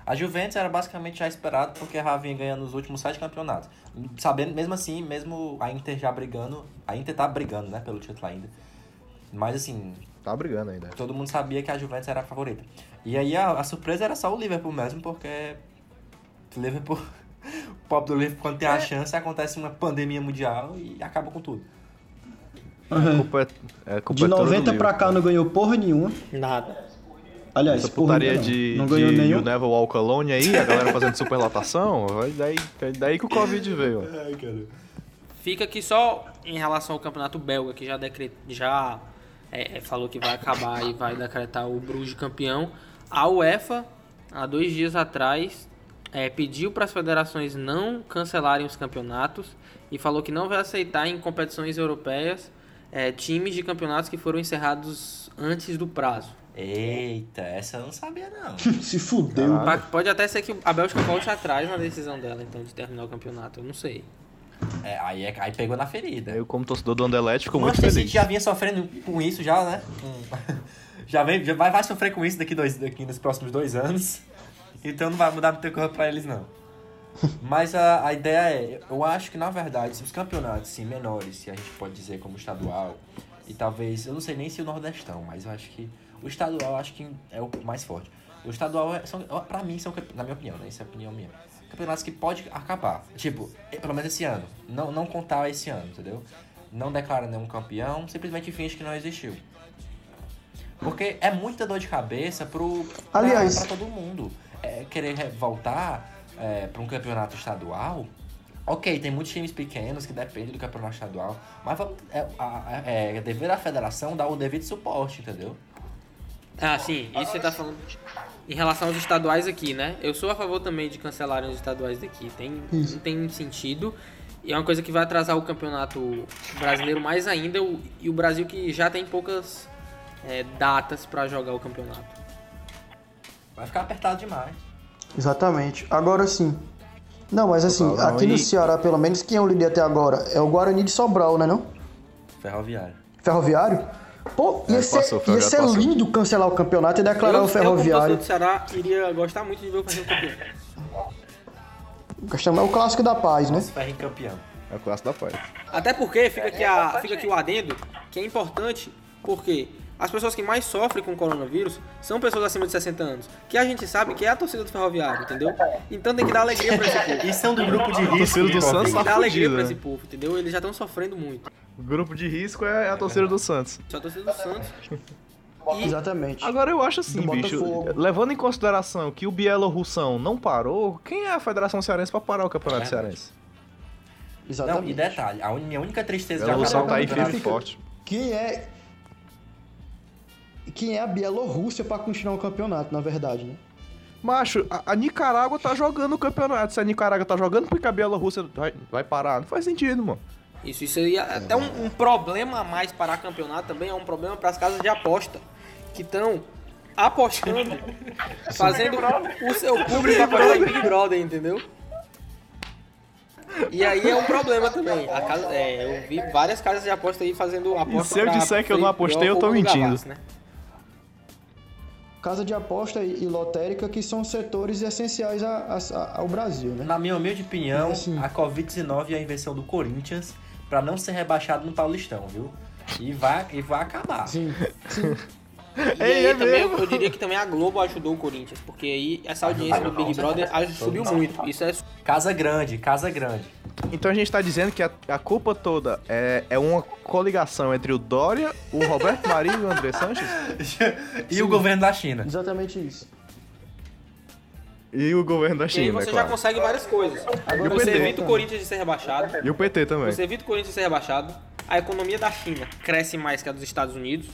A Juventus era basicamente já esperado porque a vinha ganhando os últimos sete campeonatos. Sabendo, mesmo assim, mesmo a Inter já brigando. A Inter tá brigando, né, pelo título ainda. Mas assim, Tá brigando ainda. todo mundo sabia que a Juventus era a favorita. E aí a, a surpresa era só o Liverpool mesmo, porque o Liverpool, o pobre do Liverpool, quando tem a chance, acontece uma pandemia mundial e acaba com tudo. A culpa é, é, a culpa De é toda do 90 pra cá não ganhou porra nenhuma. Nada. Aliás, Essa porra putaria de, não de ganhou nenhum. You Never Walk Alone aí, a galera fazendo superlotação, vai daí, é daí que o Covid veio. ó. Fica aqui só em relação ao campeonato belga, que já, decre... já é, falou que vai acabar e vai decretar o Bruges campeão. A UEFA, há dois dias atrás, é, pediu para as federações não cancelarem os campeonatos e falou que não vai aceitar em competições europeias é, times de campeonatos que foram encerrados antes do prazo. Eita, essa eu não sabia não. Se fudeu. Pa- Pode até ser que a Bélgica volte atrás na decisão dela, então, de terminar o campeonato. Eu não sei. É, aí, é- aí pegou na ferida. Eu, como torcedor do Anderlecht, fico O muito Manchester feliz. City já vinha sofrendo com isso já, né? Com- já, vem, já vai, vai sofrer com isso daqui, dois, daqui nos próximos dois anos. Então não vai mudar muita coisa pra eles, não. Mas a, a ideia é, eu acho que na verdade, se os campeonatos assim, menores, se a gente pode dizer como estadual, e talvez, eu não sei nem se o Nordestão, mas eu acho que o estadual acho que é o mais forte. O estadual, é, são, pra mim, são, na minha opinião, né? Isso é a opinião minha. Campeonatos que pode acabar. Tipo, pelo menos esse ano. Não, não contar esse ano, entendeu? Não declara nenhum campeão, simplesmente finge que não existiu. Porque é muita dor de cabeça pro, pra, Aliás- pra todo mundo. É, querer re- voltar é, pra um campeonato estadual Ok, tem muitos times pequenos que dependem do campeonato estadual, mas vamos- é, a- é, é dever da federação dar o devido suporte, entendeu? Ah, sim, isso você tá falando em relação aos estaduais aqui, né? Eu sou a favor também de cancelarem os estaduais daqui. Tem, não tem sentido. E é uma coisa que vai atrasar o campeonato brasileiro mais ainda. o- E o Brasil que já tem poucas é, datas pra jogar o campeonato. Vai ficar apertado demais. Exatamente. Agora sim. Não, mas assim, Total, aqui no e- Ceará, pelo menos, quem é o líder até agora é o Guarani de Sobral, né não? Ferroviário. Ferroviário? Pô, ia É, ser, passou, ia ser passou. lindo cancelar o campeonato e declarar eu, o Ferroviário. Eu, como do Ceará, iria gostar muito de ver o Ferroviário campeão. Chamar o clássico da paz, né? Em campeão. É o clássico da paz. Até porque fica aqui, a, fica aqui o adendo, que é importante, porque as pessoas que mais sofrem com o coronavírus são pessoas acima de 60 anos, que a gente sabe que é a torcida do ferroviário, entendeu? Então tem que dar alegria pra esse povo. E são do grupo de risco. torcida do Santos Tem que dar alegria pra né? esse povo, entendeu? Eles já estão sofrendo muito. O grupo de risco é a torcida do Santos. Só a torcida do Santos. E Exatamente. Agora eu acho assim, Do bicho, Botafogo. levando em consideração que o bielorrussão não parou, quem é a Federação Cearense pra parar o Campeonato Verdade. Cearense? Não, Exatamente. e detalhe, a minha única tristeza de Bielorrussão acabar tá aí firme e forte. Quem é. Quem é a Bielorrússia pra continuar o campeonato, na verdade, né? Macho, a, a Nicarágua tá jogando o campeonato. Se a Nicarágua tá jogando, por que a Bielorrússia vai, vai parar? Não faz sentido, mano. isso, isso aí é até um, um problema a mais para campeonato também, é um problema para as casas de aposta, que estão apostando, fazendo o seu público apostar em Big Brother, entendeu? E aí é um problema também. A casa- é, eu vi várias casas de aposta aí fazendo aposta se eu disser que eu não apostei, eu tô mentindo. Gavassi, né? Casa de aposta e, lotérica que são setores essenciais a- a- ao Brasil, né? Na minha humilde opinião, Assim. a Covid-19 é a invenção do Corinthians pra não ser rebaixado no Paulistão, viu? E vai, e vai acabar. Sim, sim. E Ei, aí é também eu, mesmo? eu diria que também a Globo ajudou o Corinthians, porque aí essa audiência do Big Brother subiu muito. Isso é Casa grande, casa grande. Então a gente tá dizendo que a, a culpa toda é, é uma coligação entre o Dória, o Roberto Marinho e o André Sanches? E o governo da China? Exatamente isso. E o governo da E aí China, você é já claro. consegue várias coisas. O Você evita o Corinthians de ser rebaixado. E o PT também. Você evita o Corinthians de ser rebaixado. A economia da China cresce mais que a dos Estados Unidos.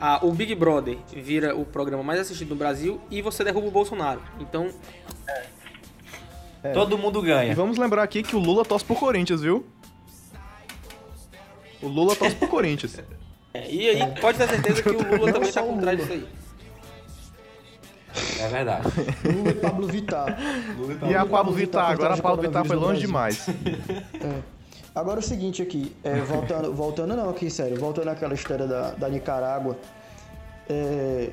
Ah, o Big Brother vira o programa mais assistido no Brasil. E você derruba o Bolsonaro. Então, Todo mundo E ganha. vamos lembrar aqui que o Lula torce pro Corinthians, viu? O Lula torce pro Corinthians. é, e aí pode ter certeza que o Lula Não também tá o por trás Lula. disso aí. É verdade. Lula e Pablo Vittar. E a Pablo Vittar, por agora a Pablo Vittar foi longe demais. Agora o seguinte aqui, é, voltando, voltando não aqui, sério, voltando àquela história da, da Nicarágua. É,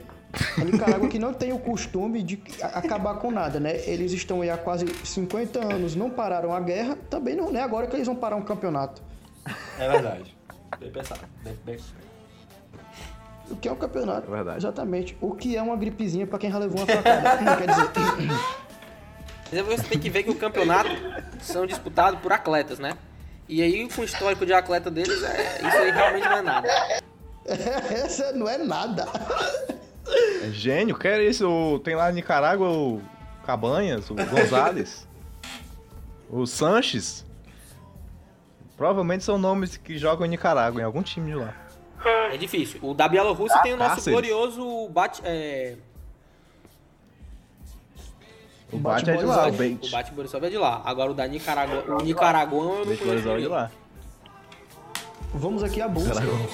a Nicarágua que não tem o costume de acabar com nada, né? Eles estão aí há quase 50 anos, não pararam a guerra, também não é agora que eles vão parar um campeonato. É verdade. Bem pensado. Bem, bem... O que é um campeonato? É verdade. Exatamente. O que é uma gripezinha pra quem já levou uma facada. Não quer dizer. Mas aí você tem que ver que o campeonato são disputados por atletas, né? E aí, com o histórico de atleta deles, é, isso aí realmente não é nada. Essa não é nada. É gênio, quer isso? O- Tem lá em Nicarágua o Cabanhas, o Gonzalez, o Sanches. Provavelmente são nomes que jogam em Nicarágua, em algum time de lá. É difícil. O da Bielorrússia tem o nosso Cáceres. glorioso Bat, é, O Bate é de lá, o Borisov. o Bate. Bate Borisov é de lá. Agora o da Nicaragua, o Nicaraguão eu não Bate conheço Borisov é de lá. Vamos aqui à busca. Não,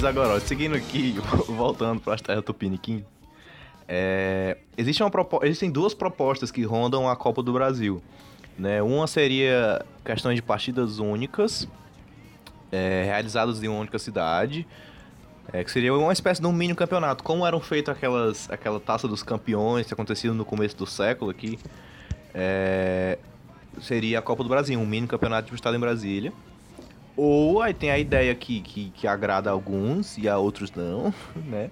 mas agora, ó, seguindo aqui, voltando para as terras Tupiniquim, é, existe uma existem duas propostas que rondam a Copa do Brasil. Né? Uma seria questões de partidas únicas, é, realizadas em uma única cidade, é, que seria uma espécie de um mini campeonato, como eram feitas aquelas, aquela taça dos campeões que aconteciam no começo do século aqui. É, seria a Copa do Brasil, um mini campeonato disputado em Brasília. Ou aí tem a ideia que, que, que agrada a alguns e a outros não, né?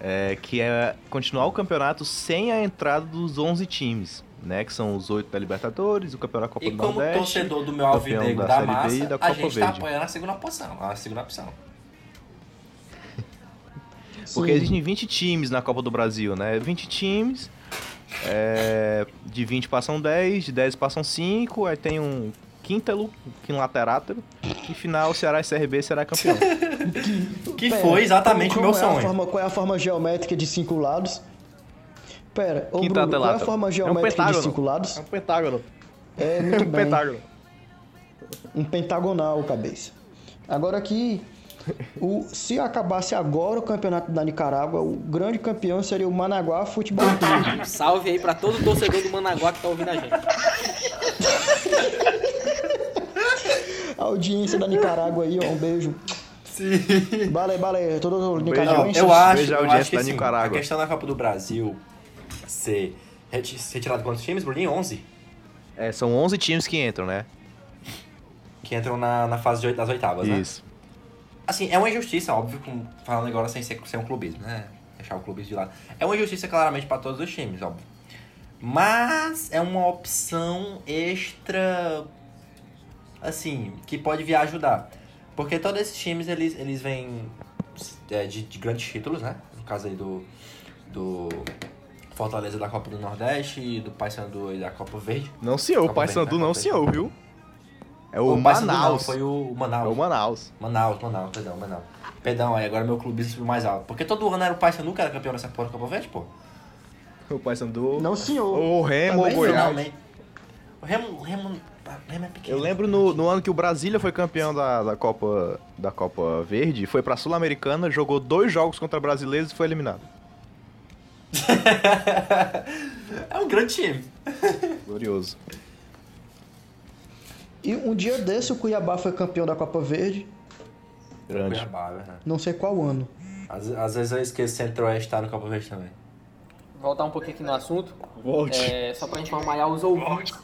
É, que é continuar o campeonato sem a entrada dos 11 times, né? Que são os oito da Libertadores, o campeonato da Copa E do como Nordeste. torcedor do meu alvinegro da da, Série B massa, e da a Copa gente tá Verde. apoiando a segunda opção. A segunda opção. Porque Sim. existem 20 times na Copa do Brasil, né? 20 times, é, de 20 passam 10, de 10 passam 5, aí tem um quíntalo, quinlaterátero, e final Ceará e CRB será campeão. Que Pera, foi exatamente o meu é a sonho. forma- qual é a forma geométrica de cinco lados? Pera, ô Bruno, qual é a forma É um geométrica de cinco lados? um pentágono. É, muito bem. pentágono. Um pentagonal, cabeça. Agora aqui, o, se acabasse agora o campeonato da Nicarágua, o grande campeão seria o Managuá Futebol Clube. Um salve aí pra todo torcedor do Managuá que tá ouvindo a gente. A audiência da Nicarágua aí, ó, um beijo. Sim. Vale, vale, todo Um nicaragüense. Eu acho, Veja a eu audiência acho que da Nicarágua. a questão da Copa do Brasil ser reti- retirado quantos times, Bruninho? 11? É, são 11 times que entram, né? Que entram na, na fase de das oitavas, né? Isso. Assim, é uma injustiça, óbvio, com- falando agora sem ser, sem um clubismo, né? Deixar o clubismo de lado. É uma injustiça, claramente, para todos os times, óbvio. Mas é uma opção extra, assim, que pode vir a ajudar. Porque todos esses times, eles, eles vêm é, de, de grandes títulos, né? No caso aí do, do Fortaleza da Copa do Nordeste e do Paysandu aí da Copa Verde. Não senhor, o Copa Verde, Paysandu não senhor, viu? É o, não, Manaus. foi o Manaus. É o Manaus. Manaus, Manaus, perdão, Manaus. Perdão, aí agora meu clubismo subiu mais alto. Porque todo ano era o Paysandu que era campeão dessa porra do Copa Verde, pô. O Paysandu. Não, senhor. O Remo, Também o. Goiás. Finalmente. O Remo, o Remo, o Remo é pequeno. Eu lembro no, no ano que o Brasília foi campeão da, da, Copa, da Copa Verde, foi pra Sul-Americana, jogou dois jogos contra brasileiros e foi eliminado. é um grande time. Glorioso. E um dia desse o Cuiabá foi campeão da Copa Verde, Grande. Cuiabá, é verdade. não sei qual ano. Às, às vezes eu esqueço que Centro-Oeste tá no Copa Verde também. Voltar um pouquinho aqui no assunto. Volte. É, só pra informar aos ouvintes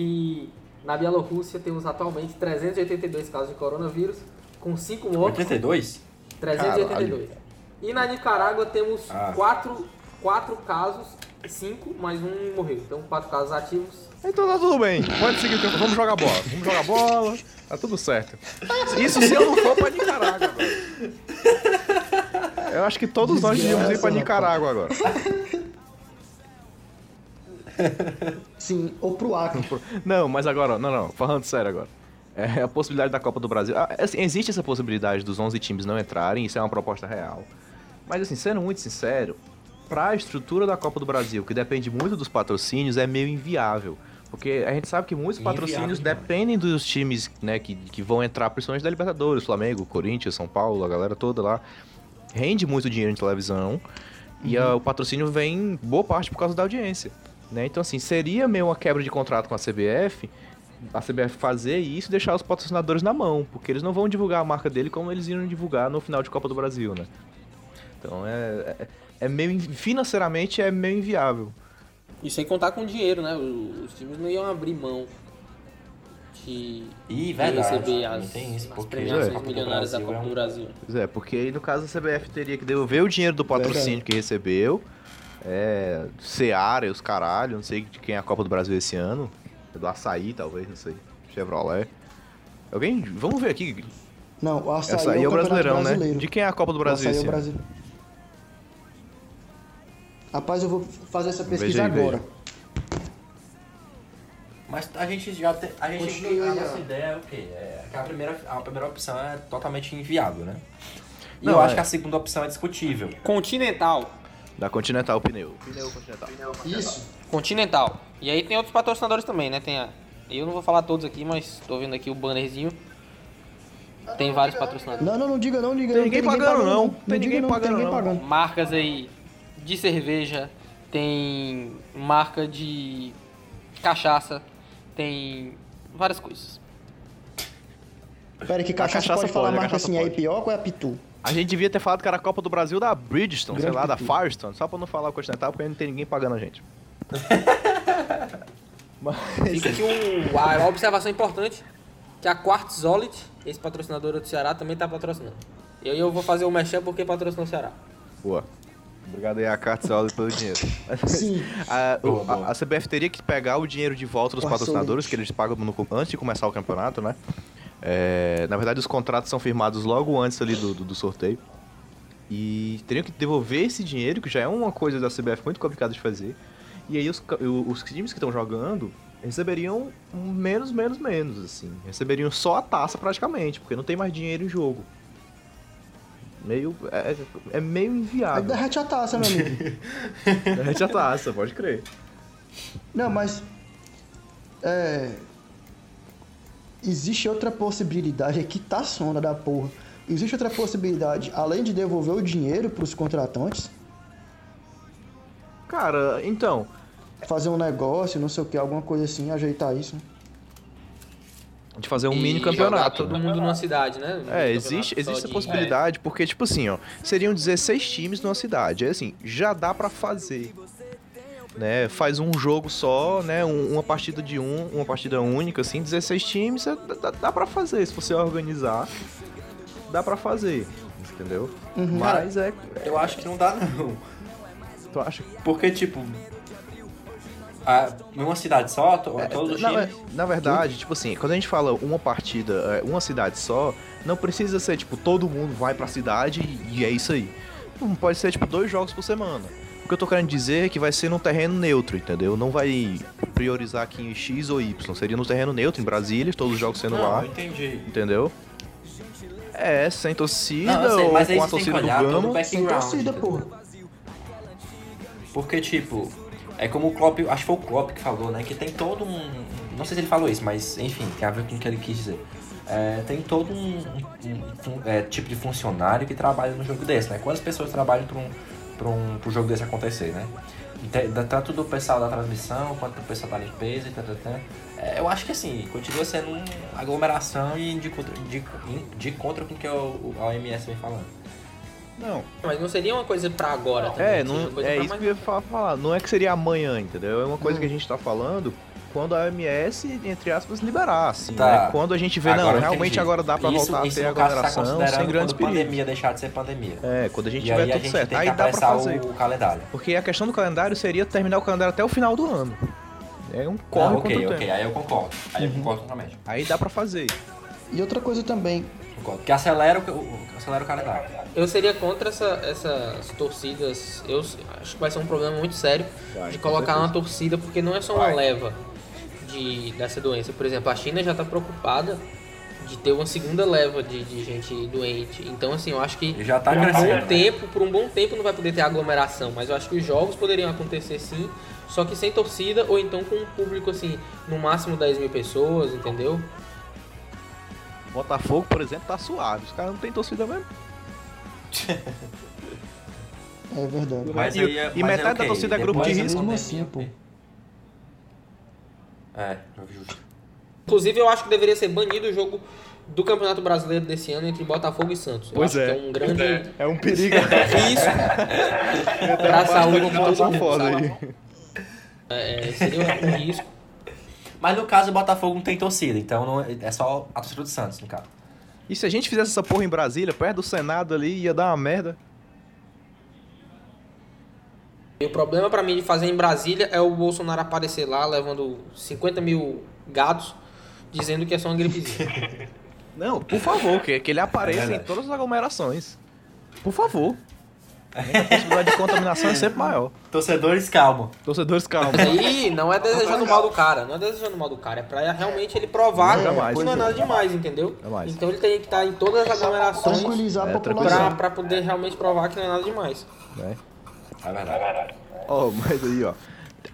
que na Bielorrússia temos atualmente 382 casos de coronavírus, com 5 mortos. 82? 382. E na Nicarágua temos Ah. 4 quatro casos, 5, mas um morreu. Então 4 casos ativos. Então tá tudo bem. Pode seguir o tempo. Vamos jogar bola. Vamos jogar bola. Tá tudo certo. Isso se eu não for pra Nicarágua, velho. Eu acho que todos nós devíamos ir pra Nicarágua agora. Sim, ou pro Acre. Não, mas agora, não, não, falando sério agora. É a possibilidade da Copa do Brasil. Ah, assim, existe essa possibilidade dos 11 times não entrarem, isso é uma proposta real. Mas assim, sendo muito sincero, pra estrutura da Copa do Brasil, que depende muito dos patrocínios, é meio inviável. Porque a gente sabe que muitos Inviável patrocínios demais. dependem dos times né, que, que vão entrar, principalmente da Libertadores, Flamengo, Corinthians, São Paulo, a galera toda lá. Rende muito dinheiro em televisão. E ah, o patrocínio vem boa parte por causa da audiência. Né? Então, assim, seria meio uma quebra de contrato com a CBF a CBF fazer isso e deixar os patrocinadores na mão, porque eles não vão divulgar a marca dele como eles iam divulgar no final de Copa do Brasil, né? Então é, é, é meio. in- financeiramente é meio inviável. E sem contar com dinheiro, né? Os, times não iam abrir mão de, Ih, de verdade. receber as, tem isso, as premiações do milionárias da Copa é do Brasil. Pois é, porque aí no caso a CBF teria que devolver o dinheiro do patrocínio que recebeu. É. Seara e os caralho, não sei de quem é a Copa do Brasil esse ano. É do açaí, talvez, não sei. Chevrolet. Alguém. Vamos ver aqui. Não, o açaí, Essa aí é o Campeonato Brasileirão, brasileiro. né? De quem é a Copa do O Brasil açaí é esse o ano? Brasil. Rapaz, eu vou fazer essa pesquisa aí, veja. agora. Mas a gente já tem. A gente Continue a nossa ideia é o quê? É que a primeira, a primeira opção é totalmente inviável, né? E Não, eu é. acho que a segunda opção é discutível. Continental. Da Continental Pneu. Pneu Continental. Isso. Continental. E aí tem outros patrocinadores também, né? Tem a... Eu não vou falar todos aqui, mas tô vendo aqui o bannerzinho. Tem vários patrocinadores. Não, não, não diga não, diga Tem não. ninguém pagando, não. Tem ninguém não, pagando, tem ninguém não. pagando. Marcas aí de cerveja, tem marca de cachaça, tem várias coisas. Pera que cachaça, cachaça pode falar pode, a marca cachaça assim, é pode. Ipioca ou é Pitu? A gente devia ter falado que era a Copa do Brasil da Bridgestone, sei Grande lá, da. Firestone, só pra não falar o Continental, porque não tem ninguém pagando a gente. Mas, Fica aqui um, a, uma observação importante, que a Quartz Solid, esse patrocinador do Ceará, também tá patrocinando. E aí eu vou fazer o mexer porque patrocinou o Ceará. boa. Obrigado aí a Cartzoli pelo dinheiro. Sim. A, o- Boa, a- a CBF teria que pegar o dinheiro de volta dos patrocinadores, que eles pagam no- antes de começar o campeonato, né? É, na verdade, os contratos são firmados logo antes ali do, do- do sorteio. E teriam que devolver esse dinheiro, que já é uma coisa da CBF muito complicada de fazer. E aí os, os times que estão jogando receberiam menos, menos, menos, assim. Receberiam só a taça praticamente, porque não tem mais dinheiro em jogo. Meio. É, é meio Aí inviável. derrete a taça, meu amigo. Derrete a taça, pode crer. Não, mas. É. Existe outra possibilidade aqui, tá sonda da porra. Existe outra possibilidade, além de devolver o dinheiro pros contratantes, Cara, então, fazer um negócio, não sei o que, alguma coisa assim, ajeitar isso. né? de fazer um E mini jogar campeonato. Todo mundo numa cidade, né? Um É, existe, existe essa de- possibilidade, porque, tipo assim, ó, seriam 16 times numa cidade. É assim, já dá pra fazer. Né? Faz um jogo só, né? um- uma partida de um, uma partida única, assim, 16 times, é- dá, dá pra fazer. Se você organizar, dá pra fazer. Entendeu? Mas é. Eu acho que não dá, não. Tu acha? Porque, tipo. A, numa cidade só, to- todos os É, na, times. na verdade, tipo assim, quando a gente fala uma partida, é, uma cidade só, não precisa ser, tipo, todo mundo vai pra cidade e, e é isso aí. Não Pode ser, tipo, dois jogos por semana. O que eu tô querendo dizer é que vai ser num terreno neutro, entendeu? Não vai priorizar aqui em X ou Y. Seria no terreno neutro, em Brasília, todos os jogos sendo Não, lá, eu entendi. entendeu? É, sem torcida Não, eu sei, ou mas aí com a você tem que torcida do olhar todo o Gama. Sem background. torcida, porra. Porque, tipo, é como o Klopp, acho que foi o Klopp que falou, né? Que tem todo um. Não sei se ele falou isso, mas enfim, tem a ver com o que ele quis dizer. É, tem todo um, um- fun- é, tipo de funcionário que trabalha no jogo desse, né? Quantas pessoas trabalham para um, pra um pro jogo desse acontecer, né? Tanto do pessoal da transmissão quanto do pessoal da limpeza e tal, tal, tal. É, eu acho que assim, continua sendo uma aglomeração e de contra, de, de contra com o que o, o- a OMS vem falando. Não, Mas não seria uma coisa pra agora também. É, não, é isso mais- que eu ia fa- falar. Não é que seria amanhã, entendeu? É uma coisa que a gente tá falando quando a OMS, entre aspas, liberar, assim, Tá. né? Quando a gente vê, Agora não, realmente entendi. agora dá pra isso, voltar isso a ter tá aglomeração sem grandes quando perigos. pandemia deixar de ser pandemia. É, quando a gente e tiver tudo gente certo. tem Aí que dá pra fazer. o, calendário. Porque a questão do calendário seria terminar o calendário até o final do ano. É um corre contra ok, o ok, tempo. aí eu concordo. Aí eu concordo totalmente. Aí dá pra fazer. E outra coisa também, Concordo. Que acelera o, acelera o calendário. Eu seria contra essa- essas torcidas. Eu acho que vai ser um problema muito sério Vai, de colocar uma torcida, porque não é só uma Vai. leva de, dessa doença. Por exemplo, a China já está preocupada de ter uma segunda leva de, de gente doente. Então, assim, eu acho que já tá por um crescendo, bom né? tempo, por um bom tempo não vai poder ter aglomeração, mas eu acho que os jogos poderiam acontecer sim, só que sem torcida ou então com um público assim, no máximo 10 mil pessoas, entendeu? Botafogo, por exemplo, tá suave. Os caras não tem torcida mesmo. é verdade. Mas E- aí é- e mas metade é da torcida é grupo depois de risco. Mesmo pandemia, assim, pô. Ok. É, justo. Inclusive, eu acho que deveria ser banido o jogo do Campeonato Brasileiro desse ano entre Botafogo e Santos. Eu Pois acho é. que é um grande É um perigo. risco para a saúde de todo mundo. É, seria um risco. Mas no caso o Botafogo não tem torcida, então não é, é só a torcida do Santos, no caso. E se a gente fizesse essa porra em Brasília, perto do Senado ali, ia dar uma merda. E o problema pra mim de fazer em Brasília é o Bolsonaro aparecer lá levando 50 mil gados dizendo que é só uma gripezinha. Não, por favor, que, que ele apareça É em todas as aglomerações. Por favor. A possibilidade de contaminação é sempre maior. Torcedores, calma. Torcedores, calma. Mas aí não é desejando mal do cara, não é desejando mal do cara, é pra realmente ele provar Não, jamais. que não é nada demais, entendeu? Jamais. Então ele tem que estar em todas as aglomerações É, população. tranquilizar. pra, pra poder realmente provar que não é nada demais. né? É verdade. Ó, mas aí, ó.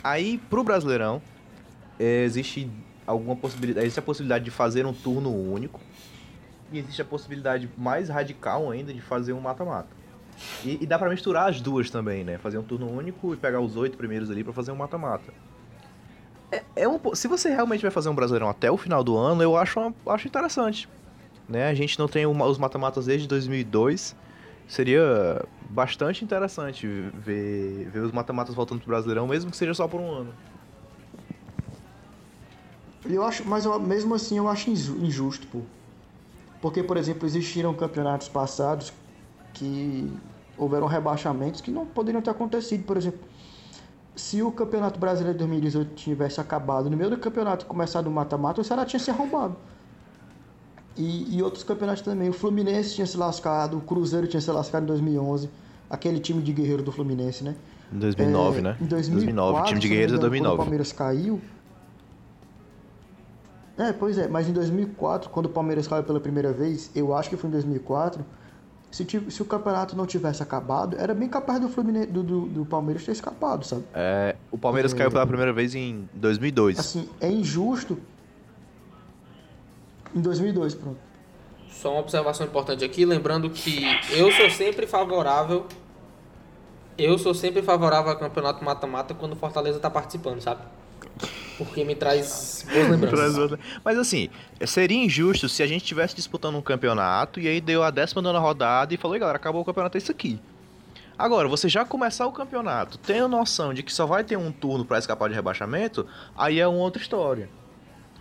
Aí, pro Brasileirão, existe alguma possibilidade. Existe a possibilidade de fazer um turno único. E existe a possibilidade mais radical ainda de fazer um mata-mata. E, e dá pra misturar as duas também, né? Fazer um turno único e pegar os oito primeiros ali pra fazer um mata-mata. É, é um, se você realmente vai fazer um Brasileirão até o final do ano, eu acho, uma- acho interessante. Né? A gente não tem uma- os mata-matas desde 2002. Seria bastante interessante ver, ver os mata-matas voltando pro Brasileirão, mesmo que seja só por um ano. Eu acho, mas eu- mesmo assim eu acho inju- injusto, pô. Porque, por exemplo, existiram campeonatos passados que houveram rebaixamentos que não poderiam ter acontecido. Por exemplo, se o Campeonato Brasileiro de 2018 tivesse acabado no meio do campeonato e começado o mata-mata, o Ceará tinha se arrombado. E, e outros campeonatos também. O Fluminense tinha se lascado, o Cruzeiro tinha se lascado em 2011. Aquele time de guerreiro do Fluminense, né? Em 2009, É, né? Em 2004, time de se não me Guerreiros é engano, Quando o 2009. Palmeiras caiu. É, pois é, mas em 2004, quando o Palmeiras caiu pela primeira vez, eu acho que foi em 2004, se, se o campeonato não tivesse acabado, era bem capaz do, Fluminense, do, do, do Palmeiras ter escapado, sabe? É, o Palmeiras caiu pela primeira vez em 2002. Assim, é injusto. Em 2002, pronto. Só uma observação importante aqui, lembrando que eu sou sempre favorável. Eu sou sempre favorável ao campeonato mata-mata quando o Fortaleza tá participando, sabe? Porque me traz boas lembranças. Mas assim, seria injusto se a gente estivesse disputando um campeonato e aí deu a 19 rodada e falou, "Ei, galera, acabou o campeonato, é isso aqui. Agora, você já começar o campeonato, tendo noção de que só vai ter um turno pra escapar de rebaixamento, aí é uma outra história.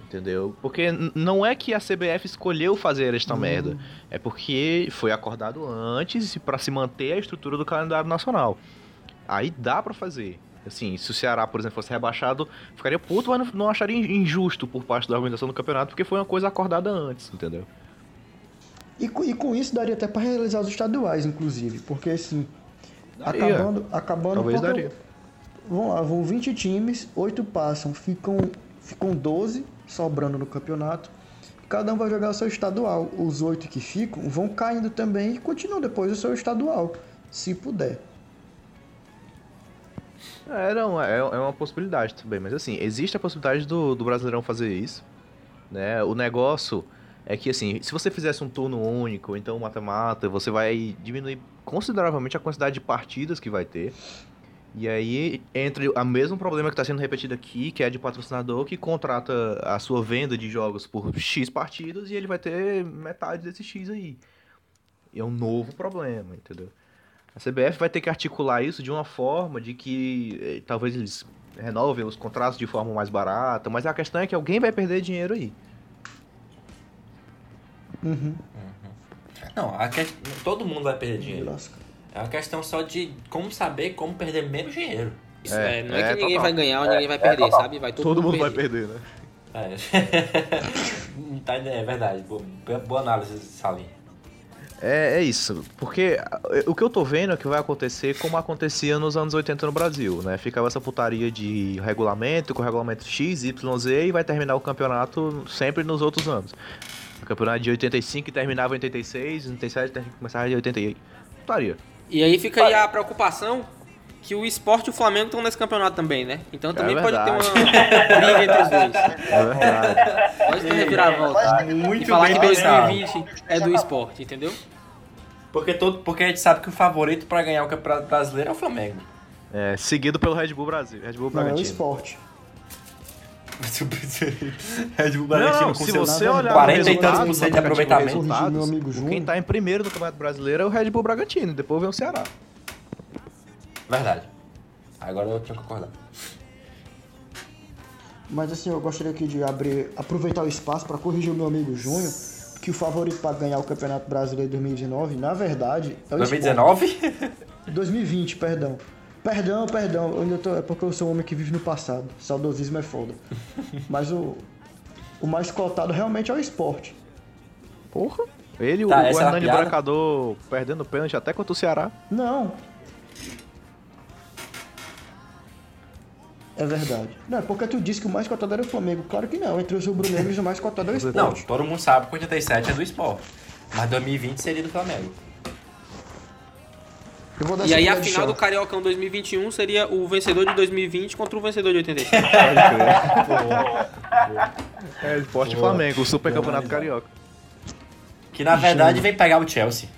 Entendeu? Porque não é que a CBF escolheu fazer esta merda. É porque foi acordado antes pra se manter a estrutura do calendário nacional. Aí dá pra fazer. Assim, se o Ceará, por exemplo, fosse rebaixado, ficaria puto, mas não, acharia injusto por parte da organização do campeonato, porque foi uma coisa acordada antes, entendeu? E, e com isso daria até para realizar os estaduais, inclusive, porque assim, Daria. acabando, acabando Talvez daria. Vamos lá, vão 20 times, 8 passam, ficam, ficam 12 sobrando no campeonato. Cada um vai jogar o seu estadual. Os 8 que ficam vão caindo também e continuam depois o seu estadual, se puder. É, não, é, é uma possibilidade também, mas assim, existe a possibilidade do, do Brasileirão fazer isso, né? O negócio é que, assim, se você fizesse um turno único, então mata-mata, você vai diminuir consideravelmente a quantidade de partidas que vai ter. E aí entra o mesmo problema que está sendo repetido aqui, que é de patrocinador que contrata a sua venda de jogos por X partidas e ele vai ter metade desse X aí. E é um novo problema, entendeu? A CBF vai ter que articular isso de uma forma de que eh, talvez eles renovem os contratos de forma mais barata, mas a questão é que alguém vai perder dinheiro aí. Uhum. Não, a que... todo mundo vai perder dinheiro. Lasca. É uma questão só de como saber como perder menos dinheiro. Isso É, é, não é, é, que ninguém total. vai ganhar ou ninguém vai perder, sabe? Vai todo, Todo mundo vai perder. perder, né? É, Tá, é verdade. Boa, boa análise, Salim. É, é isso, porque o que eu tô vendo é que vai acontecer como acontecia nos anos 80 no Brasil, né? Ficava essa putaria de regulamento, com regulamento X, Y, Z e vai terminar o campeonato sempre nos outros anos. O campeonato de 85 que terminava em 86, 87 ter- começava em 88. Putaria. E aí fica aí a preocupação que o esporte e o Flamengo estão nesse campeonato também, né? Então também pode ter uma briga entre os dois. É verdade. Pode ter reviravolta. Muito E falar bem que pensado. 2020 é do esporte, entendeu? Porque, todo, porque a gente sabe que o favorito pra ganhar o Campeonato Brasileiro é o Flamengo. É, seguido pelo Red Bull Brasil, Red Bull Não, é o Bragantino. esporte. Red Bull Não, se você olhar 40 no e tantos por cento de aplicativo aproveitamento. Meu amigo Júnior. quem tá em primeiro no Campeonato Brasileiro é o Red Bull Bragantino, depois vem o Ceará. Verdade. Agora eu tinha que concordar. Mas assim, eu gostaria aqui de abrir, aproveitar o espaço para corrigir o meu amigo Júnior, que o favorito para ganhar o Campeonato Brasileiro 2019, na verdade, é o Sport. 2019? 2020, perdão. Perdão, perdão, eu ainda tô, é porque eu sou um homem que vive no passado. Saudosismo é foda. Mas o, o mais cotado realmente é o esporte. Porra. Ele, Tá, o, é Hernani? Bracador perdendo pênalti até contra o Ceará. Não. É verdade. Não, é porque tu disse que o mais cotado era o Flamengo. Claro que não. Entre os rubro-negros, o mais cotado é o Não, esporte. todo mundo sabe que o 87 é do esporte. Mas 2020 seria do Flamengo. Eu vou dar E aí a final do Cariocão 2021 seria o vencedor de 2020 contra o vencedor de 87. É, Esporte e Flamengo, o Super Campeonato Carioca. Que na verdade vem pegar o Chelsea.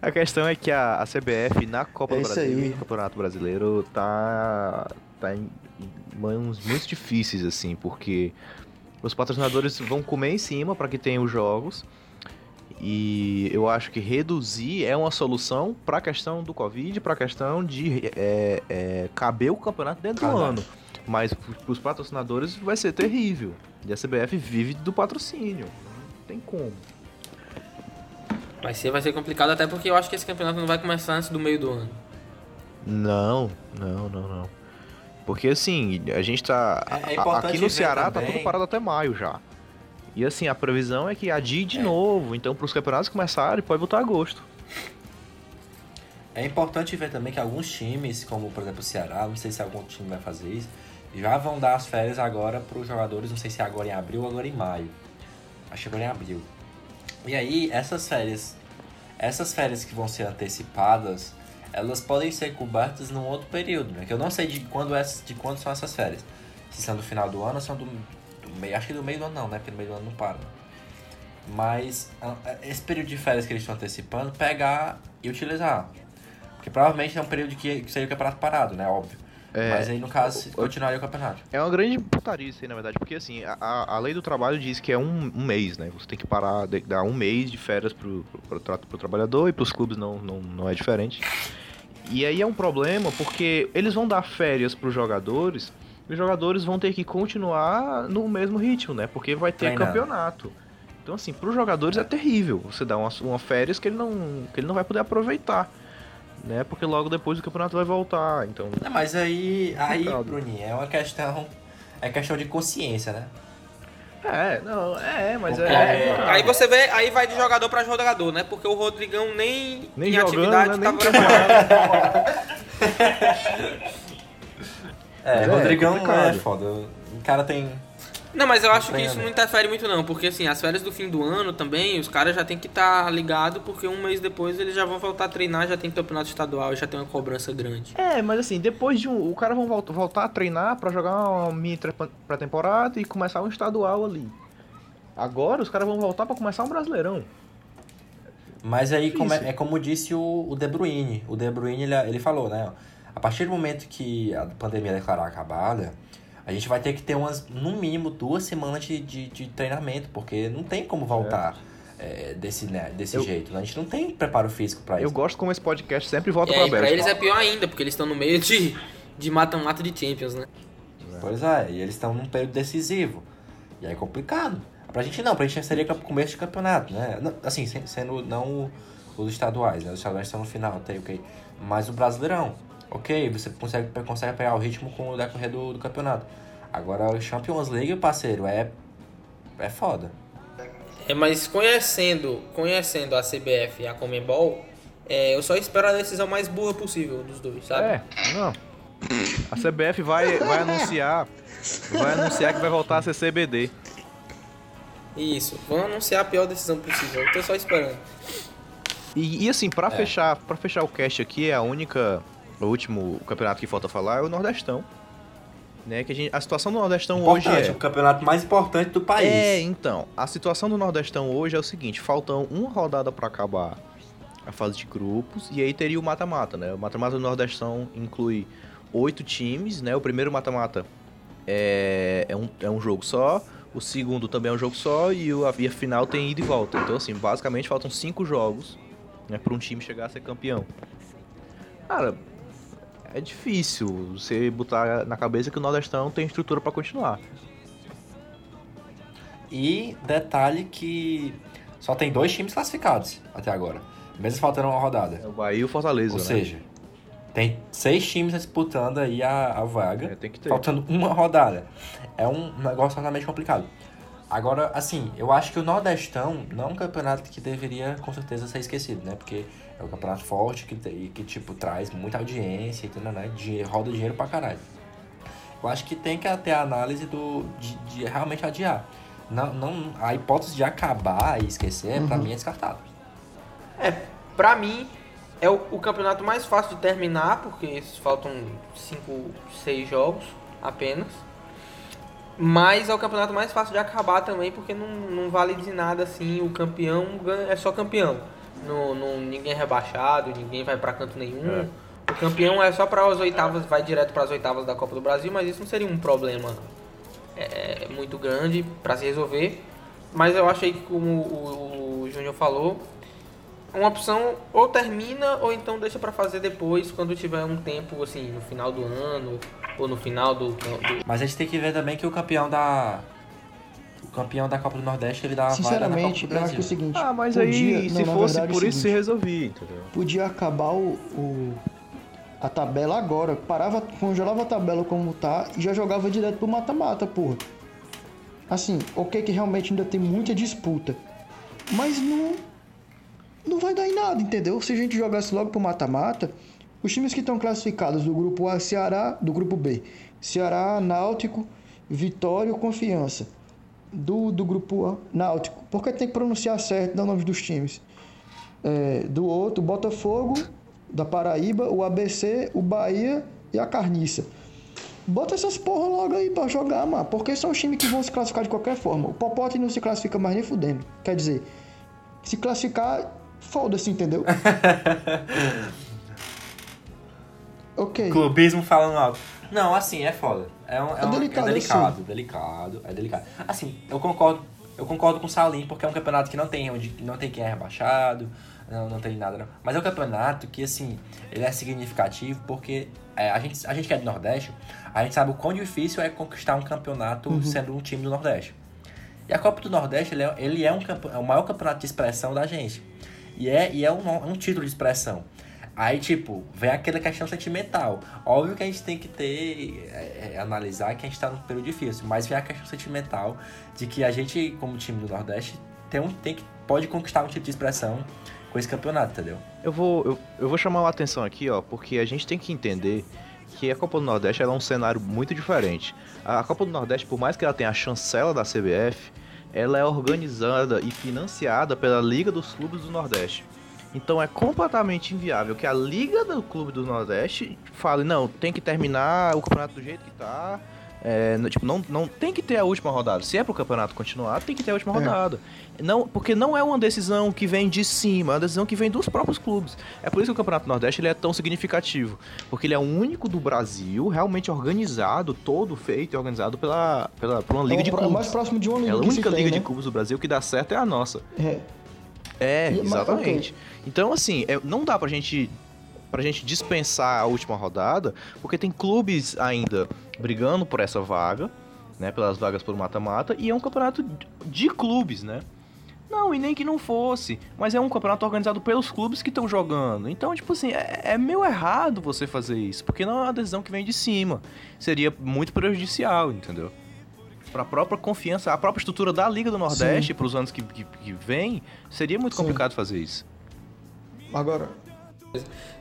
A questão é que a, a CBF na Copa É do Brasil aí. e no Campeonato Brasileiro tá, tá em mãos muito difíceis, assim, porque os patrocinadores vão comer em cima para que tenha os jogos. E eu acho que reduzir é uma solução para a questão do Covid, para a questão de é, é, caber o campeonato dentro do ano. Mas para os patrocinadores vai ser terrível. E a CBF vive do patrocínio. Não tem como. Vai ser, vai ser complicado até porque eu acho que esse campeonato não vai começar antes do meio do ano. Não, não, não, não. Porque assim, a gente tá. É- é a- aqui no Ceará tá também- tudo parado até maio já. E assim, a previsão é que adie de novo. Então, para os campeonatos começarem, pode voltar a agosto. É importante ver também que alguns times, como por exemplo o Ceará, não sei se algum time vai fazer isso, já vão dar as férias agora para os jogadores, não sei se é agora em abril ou agora em maio. Acho que agora em abril. E aí, essas férias, essas férias que vão ser antecipadas, elas podem ser cobertas num outro período, né? Que eu não sei de quando, é, de quando são essas férias. Se são do final do ano ou são do meio. Acho que do meio do ano não, né? Porque no meio do ano não para. Mas esse período de férias que eles estão antecipando, pegar e utilizar. Porque provavelmente é um período que, que seria o campeonato parado, né? Óbvio. É. Mas aí no caso continuaria o campeonato. É uma grande putaria isso aí, na verdade, porque assim, a- a, lei do trabalho diz que é um, um mês, né? Você tem que parar, de- dar um mês de férias pro, pro, pro, pro trabalhador e pros clubes não, não, não é diferente. E aí é um problema porque eles vão dar férias pros jogadores os jogadores vão ter que continuar no mesmo ritmo, né? Porque vai ter Treinando. campeonato. Então, assim, pros jogadores é, terrível você dar uma, uma férias que ele, não, que ele não vai poder aproveitar. Né? Porque logo depois o campeonato vai voltar. Então, Não, mas aí, aí. Bruninho, é uma questão. É questão de consciência, né? é, não, é, mas Porque- é. É. Aí você vê, aí vai de jogador pra jogador, né? Porque o Rodrigão nem, Nem em jogando, atividade né? Nem tava É, Mas é Rodrigão é, complicado. foda. O cara tem. Não, mas eu acho que isso não interfere muito não, porque assim, as férias do fim do ano também, os caras já tem que estar ligados, porque um mês depois eles já vão voltar a treinar, já tem campeonato estadual, já tem uma cobrança grande. É, mas assim, depois de um. O cara vão voltar, voltar a treinar pra jogar uma mini pré-temporada e começar um estadual ali. Agora os caras vão voltar pra começar um brasileirão. Mas aí, como é, é como disse o, o De Bruyne. O De Bruyne, ele, ele falou, né? A partir do momento que a pandemia declarar acabada, a gente vai ter que ter umas, no mínimo, duas semanas de, de, de treinamento, porque não tem como voltar é, desse, né, desse Eu- jeito. né? A gente não tem preparo físico pra Eu isso. gosto como esse podcast sempre volta É, pra e pra Bélgica. eles é pior ainda, porque eles estão no meio de de mata-mata de Champions, né? Pois é, e eles estão num período decisivo. E aí é complicado. Pra gente não, pra gente seria começo de campeonato, né? Assim, sem- sendo não os estaduais, né? Os estaduais estão no final, até ok. Mas o Brasileirão, ok, você consegue, consegue pegar o ritmo com o decorrer do, do campeonato. Agora o Champions League, parceiro, é. É foda. É, mas conhecendo, conhecendo a CBF e a Comembol, é, eu só espero a decisão mais burra possível dos dois, sabe? É, não. A CBF vai, vai anunciar. Vai anunciar que vai voltar a ser CBD. Isso, vão anunciar a pior decisão possível, eu tô só esperando. E, e assim, pra fechar, para fechar o cast aqui, é a única. O último campeonato que falta falar é o Nordestão. Né, que a, gente, a situação do Nordestão hoje Importante, é. o campeonato mais importante do país. É, então, a situação do Nordestão hoje é o seguinte, faltam uma rodada pra acabar a fase de grupos e aí teria o mata-mata, né? O mata-mata do Nordestão inclui oito times, né? O primeiro mata-mata é, é, um, é um jogo só, o segundo também é um jogo só e, a final tem ida e volta. Então, assim, basicamente faltam cinco jogos né, para um time chegar a ser campeão. Cara, é difícil você botar na cabeça que o Nordestão tem estrutura pra continuar. E detalhe que só tem dois times classificados até agora. Mesmo faltando uma rodada. É o Bahia e o Fortaleza, Ou né? seja, tem seis times disputando aí a, a vaga, É, tem que ter. faltando uma rodada. É um negócio totalmente complicado. Agora, assim, eu acho que o Nordestão não é um campeonato que deveria com certeza ser esquecido, né? Porque é um campeonato forte que, que tipo, traz muita audiência, entendeu, né? De, roda dinheiro pra caralho. Eu acho que tem que ter a análise do, de, de realmente adiar. Não, não, a hipótese de acabar e esquecer, pra mim, é descartável. É, pra mim, é o, o campeonato mais fácil de terminar, porque faltam 5, 6 jogos apenas. Mas é o campeonato mais fácil de acabar também, porque não, não vale de nada assim, o campeão ganha- é só campeão. Não, não, ninguém é rebaixado, ninguém vai pra canto nenhum. O campeão é só para as oitavas, vai direto para as oitavas da Copa do Brasil, mas isso não seria um problema é, muito grande para se resolver. Mas eu achei que, como o, o Júnior falou, uma opção ou termina ou então deixa pra fazer depois quando tiver um tempo assim no final do ano ou no final do, do- Mas a gente tem que ver também que o campeão da. O campeão da Copa do Nordeste ele dá uma vaga na Copa Sinceramente, do eu acho que é o seguinte. Ah, mas podia- aí, não, se na fosse verdade, é por isso, se seguinte, resolvia, entendeu? Podia acabar o, o- a tabela agora. Parava, congelava a tabela como tá e já jogava direto pro mata-mata, porra. Assim, ok que realmente ainda tem muita disputa. Mas não. Não vai dar em nada, entendeu? Se a gente jogasse logo pro mata-mata, os times que estão classificados do grupo A, Ceará, do grupo B, Ceará, Náutico, Vitória e Confiança. Do, do grupo Náutico. Porque tem que pronunciar certo, dar o nome dos times é, do outro, Botafogo, da Paraíba, o ABC, o Bahia e a Carniça. Bota essas porra logo aí pra jogar, mano. Porque são os times que vão se classificar de qualquer forma. O Popote não se classifica mais nem fudendo. Quer dizer, se classificar, foda-se, entendeu? ok. Clubismo falando alto. Não, assim, é foda. É, um, é, É um- delicado, é delicado, delicado, é delicado. Assim, eu concordo, eu concordo com o Salim, porque é um campeonato que não tem onde não tem quem é rebaixado, não, não tem nada não. Mas é um campeonato que, assim, ele é significativo porque é, a, gente, a gente que é do Nordeste, a gente sabe o quão difícil é conquistar um campeonato sendo um time do Nordeste. E a Copa do Nordeste, ele é, ele é, um, é o maior campeonato de expressão da gente. E é, e é um, um título de expressão. Aí, tipo, vem aquela questão sentimental. Óbvio que a gente tem que ter, é, é, analisar que a gente tá num período difícil, mas vem a questão sentimental de que a gente, como time do Nordeste, tem, um, tem que, pode conquistar um título de expressão com esse campeonato, entendeu? Eu vou, eu, eu vou chamar a atenção aqui, ó, porque a gente tem que entender que a Copa do Nordeste é um cenário muito diferente. A Copa do Nordeste, por mais que ela tenha a chancela da CBF, ela é organizada e financiada pela Liga dos Clubes do Nordeste. Então é completamente inviável que a Liga do Clube do Nordeste fale, não, tem que terminar o campeonato do jeito que tá. É, tipo, não, não tem que ter a última rodada. Se é pro campeonato continuar, tem que ter a última É. rodada. Não, porque não é uma decisão que vem de cima, é uma decisão que vem dos próprios clubes. É por isso que o Campeonato Nordeste ele é tão significativo. Porque ele é o único do Brasil realmente organizado, todo feito e organizado pela, pela, por uma liga é de clubes. mais próximo de uma liga É a única tem, liga né? de clubes do Brasil que dá certo é a nossa. É. É, E- mas, exatamente. Então, assim, é- não dá pra gente, pra gente dispensar a última rodada, porque tem clubes ainda brigando por essa vaga, né? Pelas vagas por mata-mata, e é um campeonato de- de clubes, né? Não, e nem que não fosse, mas é um campeonato organizado pelos clubes que estão jogando. Então, tipo assim, é, é meio errado você fazer isso, porque não é uma decisão que vem de cima. Seria muito prejudicial, entendeu? Pra própria confiança, a própria estrutura da Liga do Nordeste para os anos que, que, que vem, seria muito Sim. complicado fazer isso. Agora,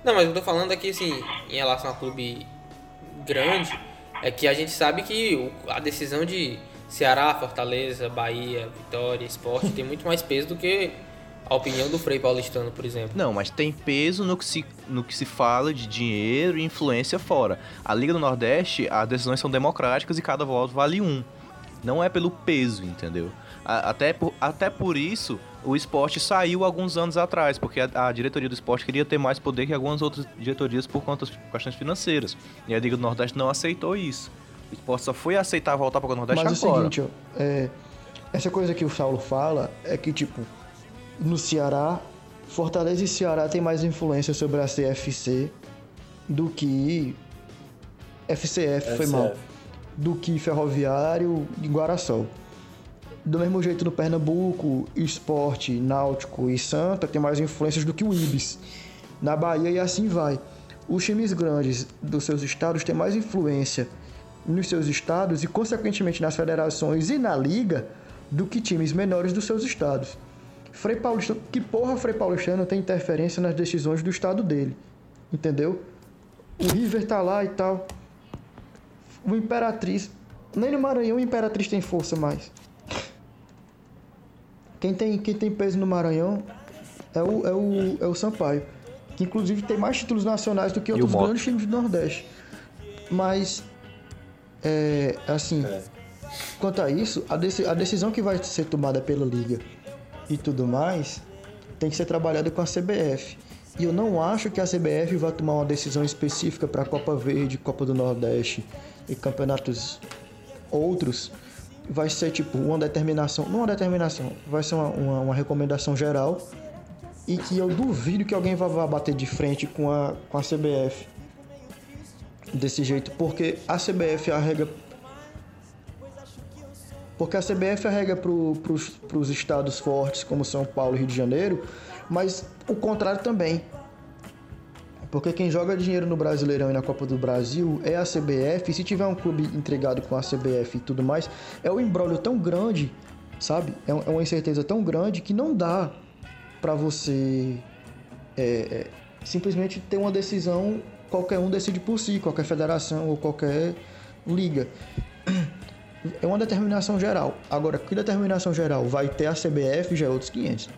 Não, mas eu tô falando aqui, assim, em relação a clube grande, é que a gente sabe que a decisão de Ceará, Fortaleza, Bahia, Vitória, Esporte tem muito mais peso do que a opinião do Frei Paulistano, por exemplo. Não, mas tem peso no que se, no que se fala de dinheiro e influência fora. A Liga do Nordeste, as decisões são democráticas e cada voto vale um. Não é pelo peso, entendeu? Até por, até por isso, o esporte saiu alguns anos atrás, porque a, a diretoria do esporte queria ter mais poder que algumas outras diretorias por conta das questões financeiras. E a Liga do Nordeste não aceitou isso. O esporte só foi aceitar voltar para o Nordeste mas é o agora. seguinte, ó, é, essa coisa que o Saulo fala é que, tipo, no Ceará, Fortaleza e Ceará tem mais influência sobre a CFC do que FCF, foi mal, do que Ferroviário e Guaraçol. Do mesmo jeito no Pernambuco, Esporte, Náutico e Santa tem mais influências do que o Ibis. Na Bahia e assim vai. Os times grandes dos seus estados têm mais influência nos seus estados e, consequentemente, nas federações e na liga do que times menores dos seus estados. Frei Paulistano, que porra Frei Paulistano tem interferência nas decisões do estado dele? Entendeu? O River tá lá e tal. O Imperatriz. Nem no Maranhão o Imperatriz tem força mais. Quem tem, quem tem peso no Maranhão é o, é, o, é o Sampaio. Que inclusive tem mais títulos nacionais do que o outros grandes times do Nordeste. Mas, é, assim, quanto a isso, a, deci- a decisão que vai ser tomada pela Liga e tudo mais tem que ser trabalhada com a CBF. E eu não acho que a CBF vai tomar uma decisão específica para a Copa Verde, Copa do Nordeste e campeonatos outros. Vai ser tipo uma determinação, não uma determinação, vai ser uma, uma, uma recomendação geral e que eu duvido que alguém vá, vá bater de frente com a, com a CBF desse jeito, porque a CBF arrega porque a CBF arrega para os estados fortes como São Paulo e Rio de Janeiro, mas o contrário também. Porque quem joga dinheiro no Brasileirão e na Copa do Brasil é a CBF. E se tiver um clube entregado com a CBF e tudo mais, é um embrólio tão grande, sabe? É é uma incerteza tão grande que não dá para você é, é, simplesmente ter uma decisão. Qualquer um decide por si, qualquer federação ou qualquer liga. É uma determinação geral. Agora, que determinação geral vai ter a CBF já é outros 500.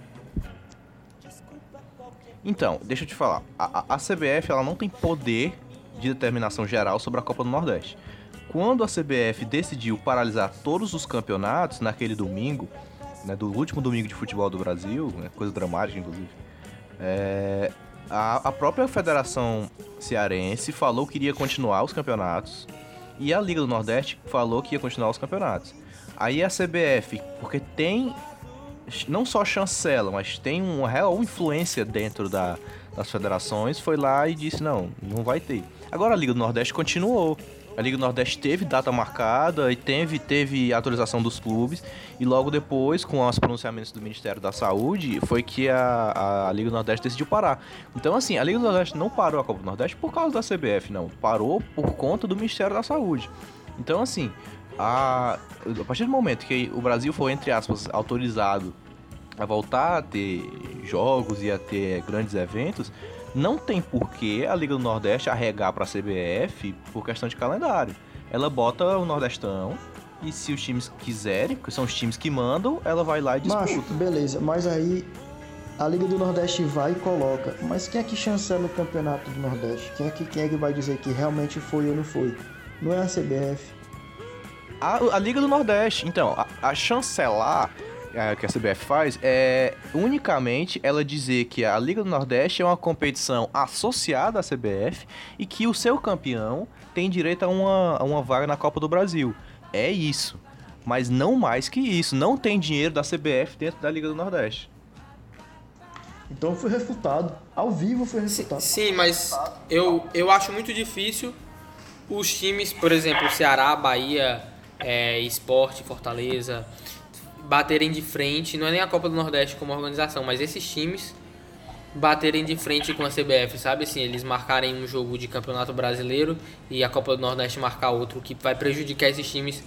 Então, deixa eu te falar. A, a- CBF ela não tem poder de determinação geral sobre a Copa do Nordeste. Quando a CBF decidiu paralisar todos os campeonatos naquele domingo, né, do último domingo de futebol do Brasil, né, coisa dramática inclusive, é, a, a própria Federação Cearense falou que iria continuar os campeonatos e a Liga do Nordeste falou que ia continuar os campeonatos. Aí a CBF, porque tem não só chancela, mas tem uma real influência dentro da- das federações, foi lá e disse, não, não vai ter. Agora a Liga do Nordeste continuou. A Liga do Nordeste teve data marcada e teve, teve autorização dos clubes. E logo depois, com os pronunciamentos do Ministério da Saúde, foi que a, a Liga do Nordeste decidiu parar. Então, assim, a Liga do Nordeste não parou a Copa do Nordeste por causa da CBF, não. Parou por conta do Ministério da Saúde. Então, assim, a, a partir do momento que o Brasil foi, entre aspas, autorizado a voltar a ter jogos e a ter grandes eventos, não tem por que a Liga do Nordeste arregar para a CBF por questão de calendário. Ela bota o Nordestão e se os times quiserem, porque são os times que mandam, ela vai lá e disputa. Macho, beleza, mas aí a Liga do Nordeste vai e coloca. Mas quem é que chancela o campeonato do Nordeste? Quem é que, quem é que vai dizer que realmente foi ou não foi? Não é a CBF. A, a Liga do Nordeste, então, a, a chancelar é, que a CBF faz é unicamente ela dizer que a Liga do Nordeste é uma competição associada à CBF e que o seu campeão tem direito a uma, a uma vaga na Copa do Brasil. É isso. Mas não mais que isso. Não tem dinheiro da CBF dentro da Liga do Nordeste. Então foi refutado. Ao vivo foi Sim, refutado. sim, mas eu, eu acho muito difícil os times, por exemplo, Ceará, Bahia, é, Esporte, Fortaleza, baterem de frente, não é nem a Copa do Nordeste como organização, mas esses times baterem de frente com a CBF, sabe? Assim, eles marcarem um jogo de Campeonato Brasileiro e a Copa do Nordeste marcar outro, que vai prejudicar esses times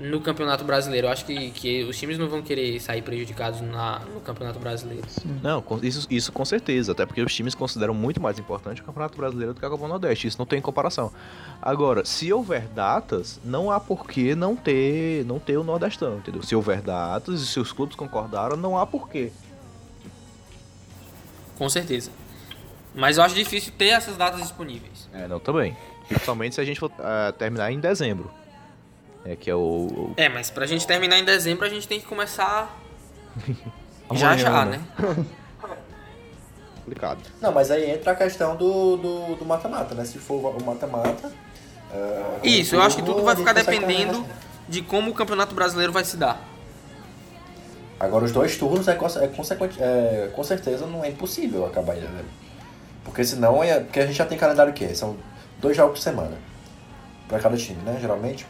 no Campeonato Brasileiro. Eu acho que, que os times não vão querer sair prejudicados na, no Campeonato Brasileiro. Não, isso, isso com certeza, até porque os times consideram muito mais importante o Campeonato Brasileiro do que a Copa do Nordeste, isso não tem comparação. Agora, se houver datas, não há por que não ter, não ter o Nordestão, entendeu? Se houver datas e se os clubes concordaram, não há porquê. Com certeza. Mas eu acho difícil ter essas datas disponíveis. É, não, também. Principalmente se a gente for ah, terminar em dezembro. É que é o. o- É, mas pra gente terminar em dezembro, a gente tem que começar já já, né? né? complicado. Não, mas aí entra a questão do do do mata-mata, né? Se for o mata-mata. é, Isso, eu acho que tudo vai ficar dependendo terminar. de como o Campeonato Brasileiro vai se dar. Agora os dois turnos é, é, consequente, é com certeza não é impossível acabar em dezembro. Porque senão é. Porque a gente já tem calendário o quê? São dois jogos por semana. Pra cada time, né? Geralmente.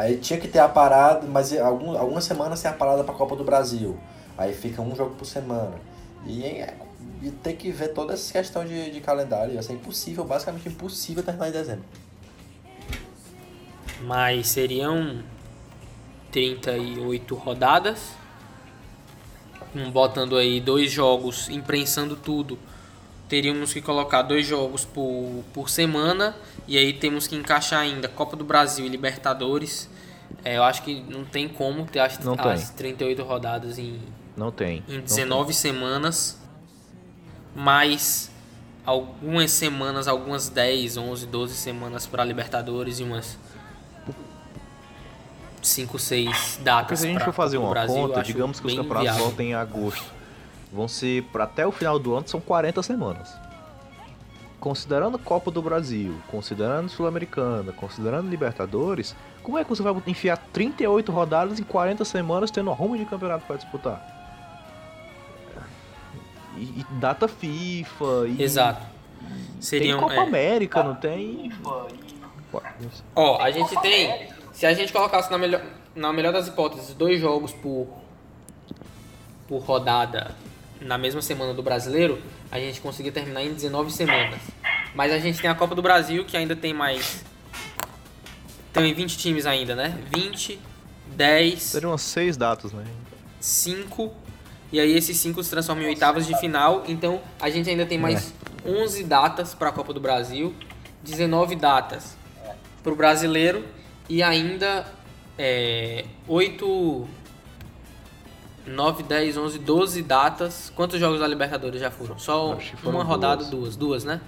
Aí tinha que ter a parada, mas algum, algumas semanas tem a parada pra Copa do Brasil. Aí fica um jogo por semana. E, é, e tem que ver toda essa questão de, de calendário. Ia ser impossível, basicamente impossível terminar em dezembro. Mas seriam 38 rodadas. Um, Botando aí dois jogos, imprensando tudo. Teríamos que colocar dois jogos por, por semana. E aí temos que encaixar ainda Copa do Brasil e Libertadores. É, eu acho que não tem como ter as, Não tem. as 38 rodadas em, Não tem. em Não 19 semanas, mais algumas semanas, algumas 10, 11, 12 semanas para Libertadores e umas 5, 6 Porque datas se a gente pra for fazer uma Brasil, conta, digamos que os campeonatos voltem em agosto. Vão ser, pra até o final do ano, são 40 semanas. Considerando Copa do Brasil, considerando Sul-Americana, considerando Libertadores, como é que você vai enfiar 38 rodadas em 40 semanas tendo um rumo de campeonato pra disputar? e data FIFA. E Exato. Tem Seriam, Copa é. América, não tem? Ó, a gente tem. Se a gente colocasse na melhor, na melhor das hipóteses dois jogos por, por rodada na mesma semana do brasileiro, a gente conseguia terminar em 19 semanas. Mas a gente tem a Copa do Brasil, que ainda tem mais. Tem 20 times ainda, né? 20, 10, Seriam umas seis datas, né? 5. E aí esses 5 se transformam em oitavas de final. Então a gente ainda tem mais 11 datas para a Copa do Brasil, 19 datas para o brasileiro e ainda é, 8, 9, 10, 11, 12 datas. Quantos jogos da Libertadores já foram? Só foram uma rodada, duas. duas. Duas, né?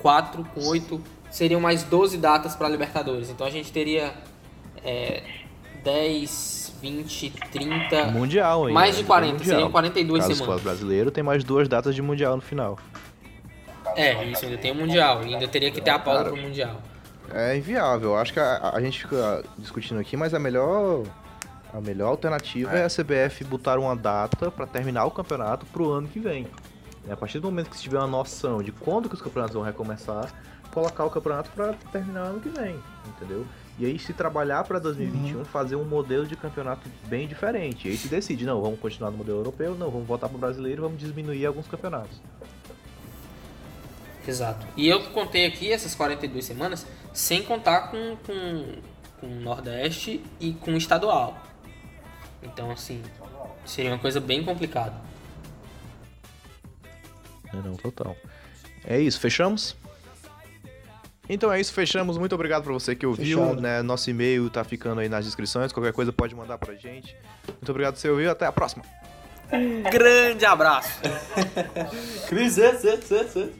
4 com 8. Seriam mais 12 datas para Libertadores. Então a gente teria é, 10, 20, 30. Mundial ainda. Mais de ainda tem 40, mundial. seriam 42 Caso semanas. fosse brasileiro, tem mais duas datas de Mundial no final. É, isso ainda tem o Mundial. Ainda teria que ter a pausa pro Mundial. É inviável. Acho que a, a gente fica discutindo aqui, mas a melhor a melhor alternativa é, a CBF botar uma data pra terminar o campeonato pro ano que vem. E a partir do momento que se tiver uma noção de quando que os campeonatos vão recomeçar, colocar o campeonato pra terminar ano que vem, entendeu? E aí se trabalhar pra 2021, fazer um modelo de campeonato bem diferente. E aí se decide, não, vamos continuar no modelo europeu, não, vamos voltar pro brasileiro, vamos diminuir alguns campeonatos. Exato. E eu contei aqui essas 42 semanas sem contar com, com, com o Nordeste e com o estadual. Então, assim, seria uma coisa bem complicada. É, não, total. É isso, fechamos? Então é isso, fechamos. Muito obrigado pra você que ouviu. Fechado. Né? Nosso e-mail tá ficando aí nas descrições. Qualquer coisa pode mandar pra gente. Muito obrigado por você ouviu. Até a próxima. Um grande abraço! Cris, esse, esse, esse.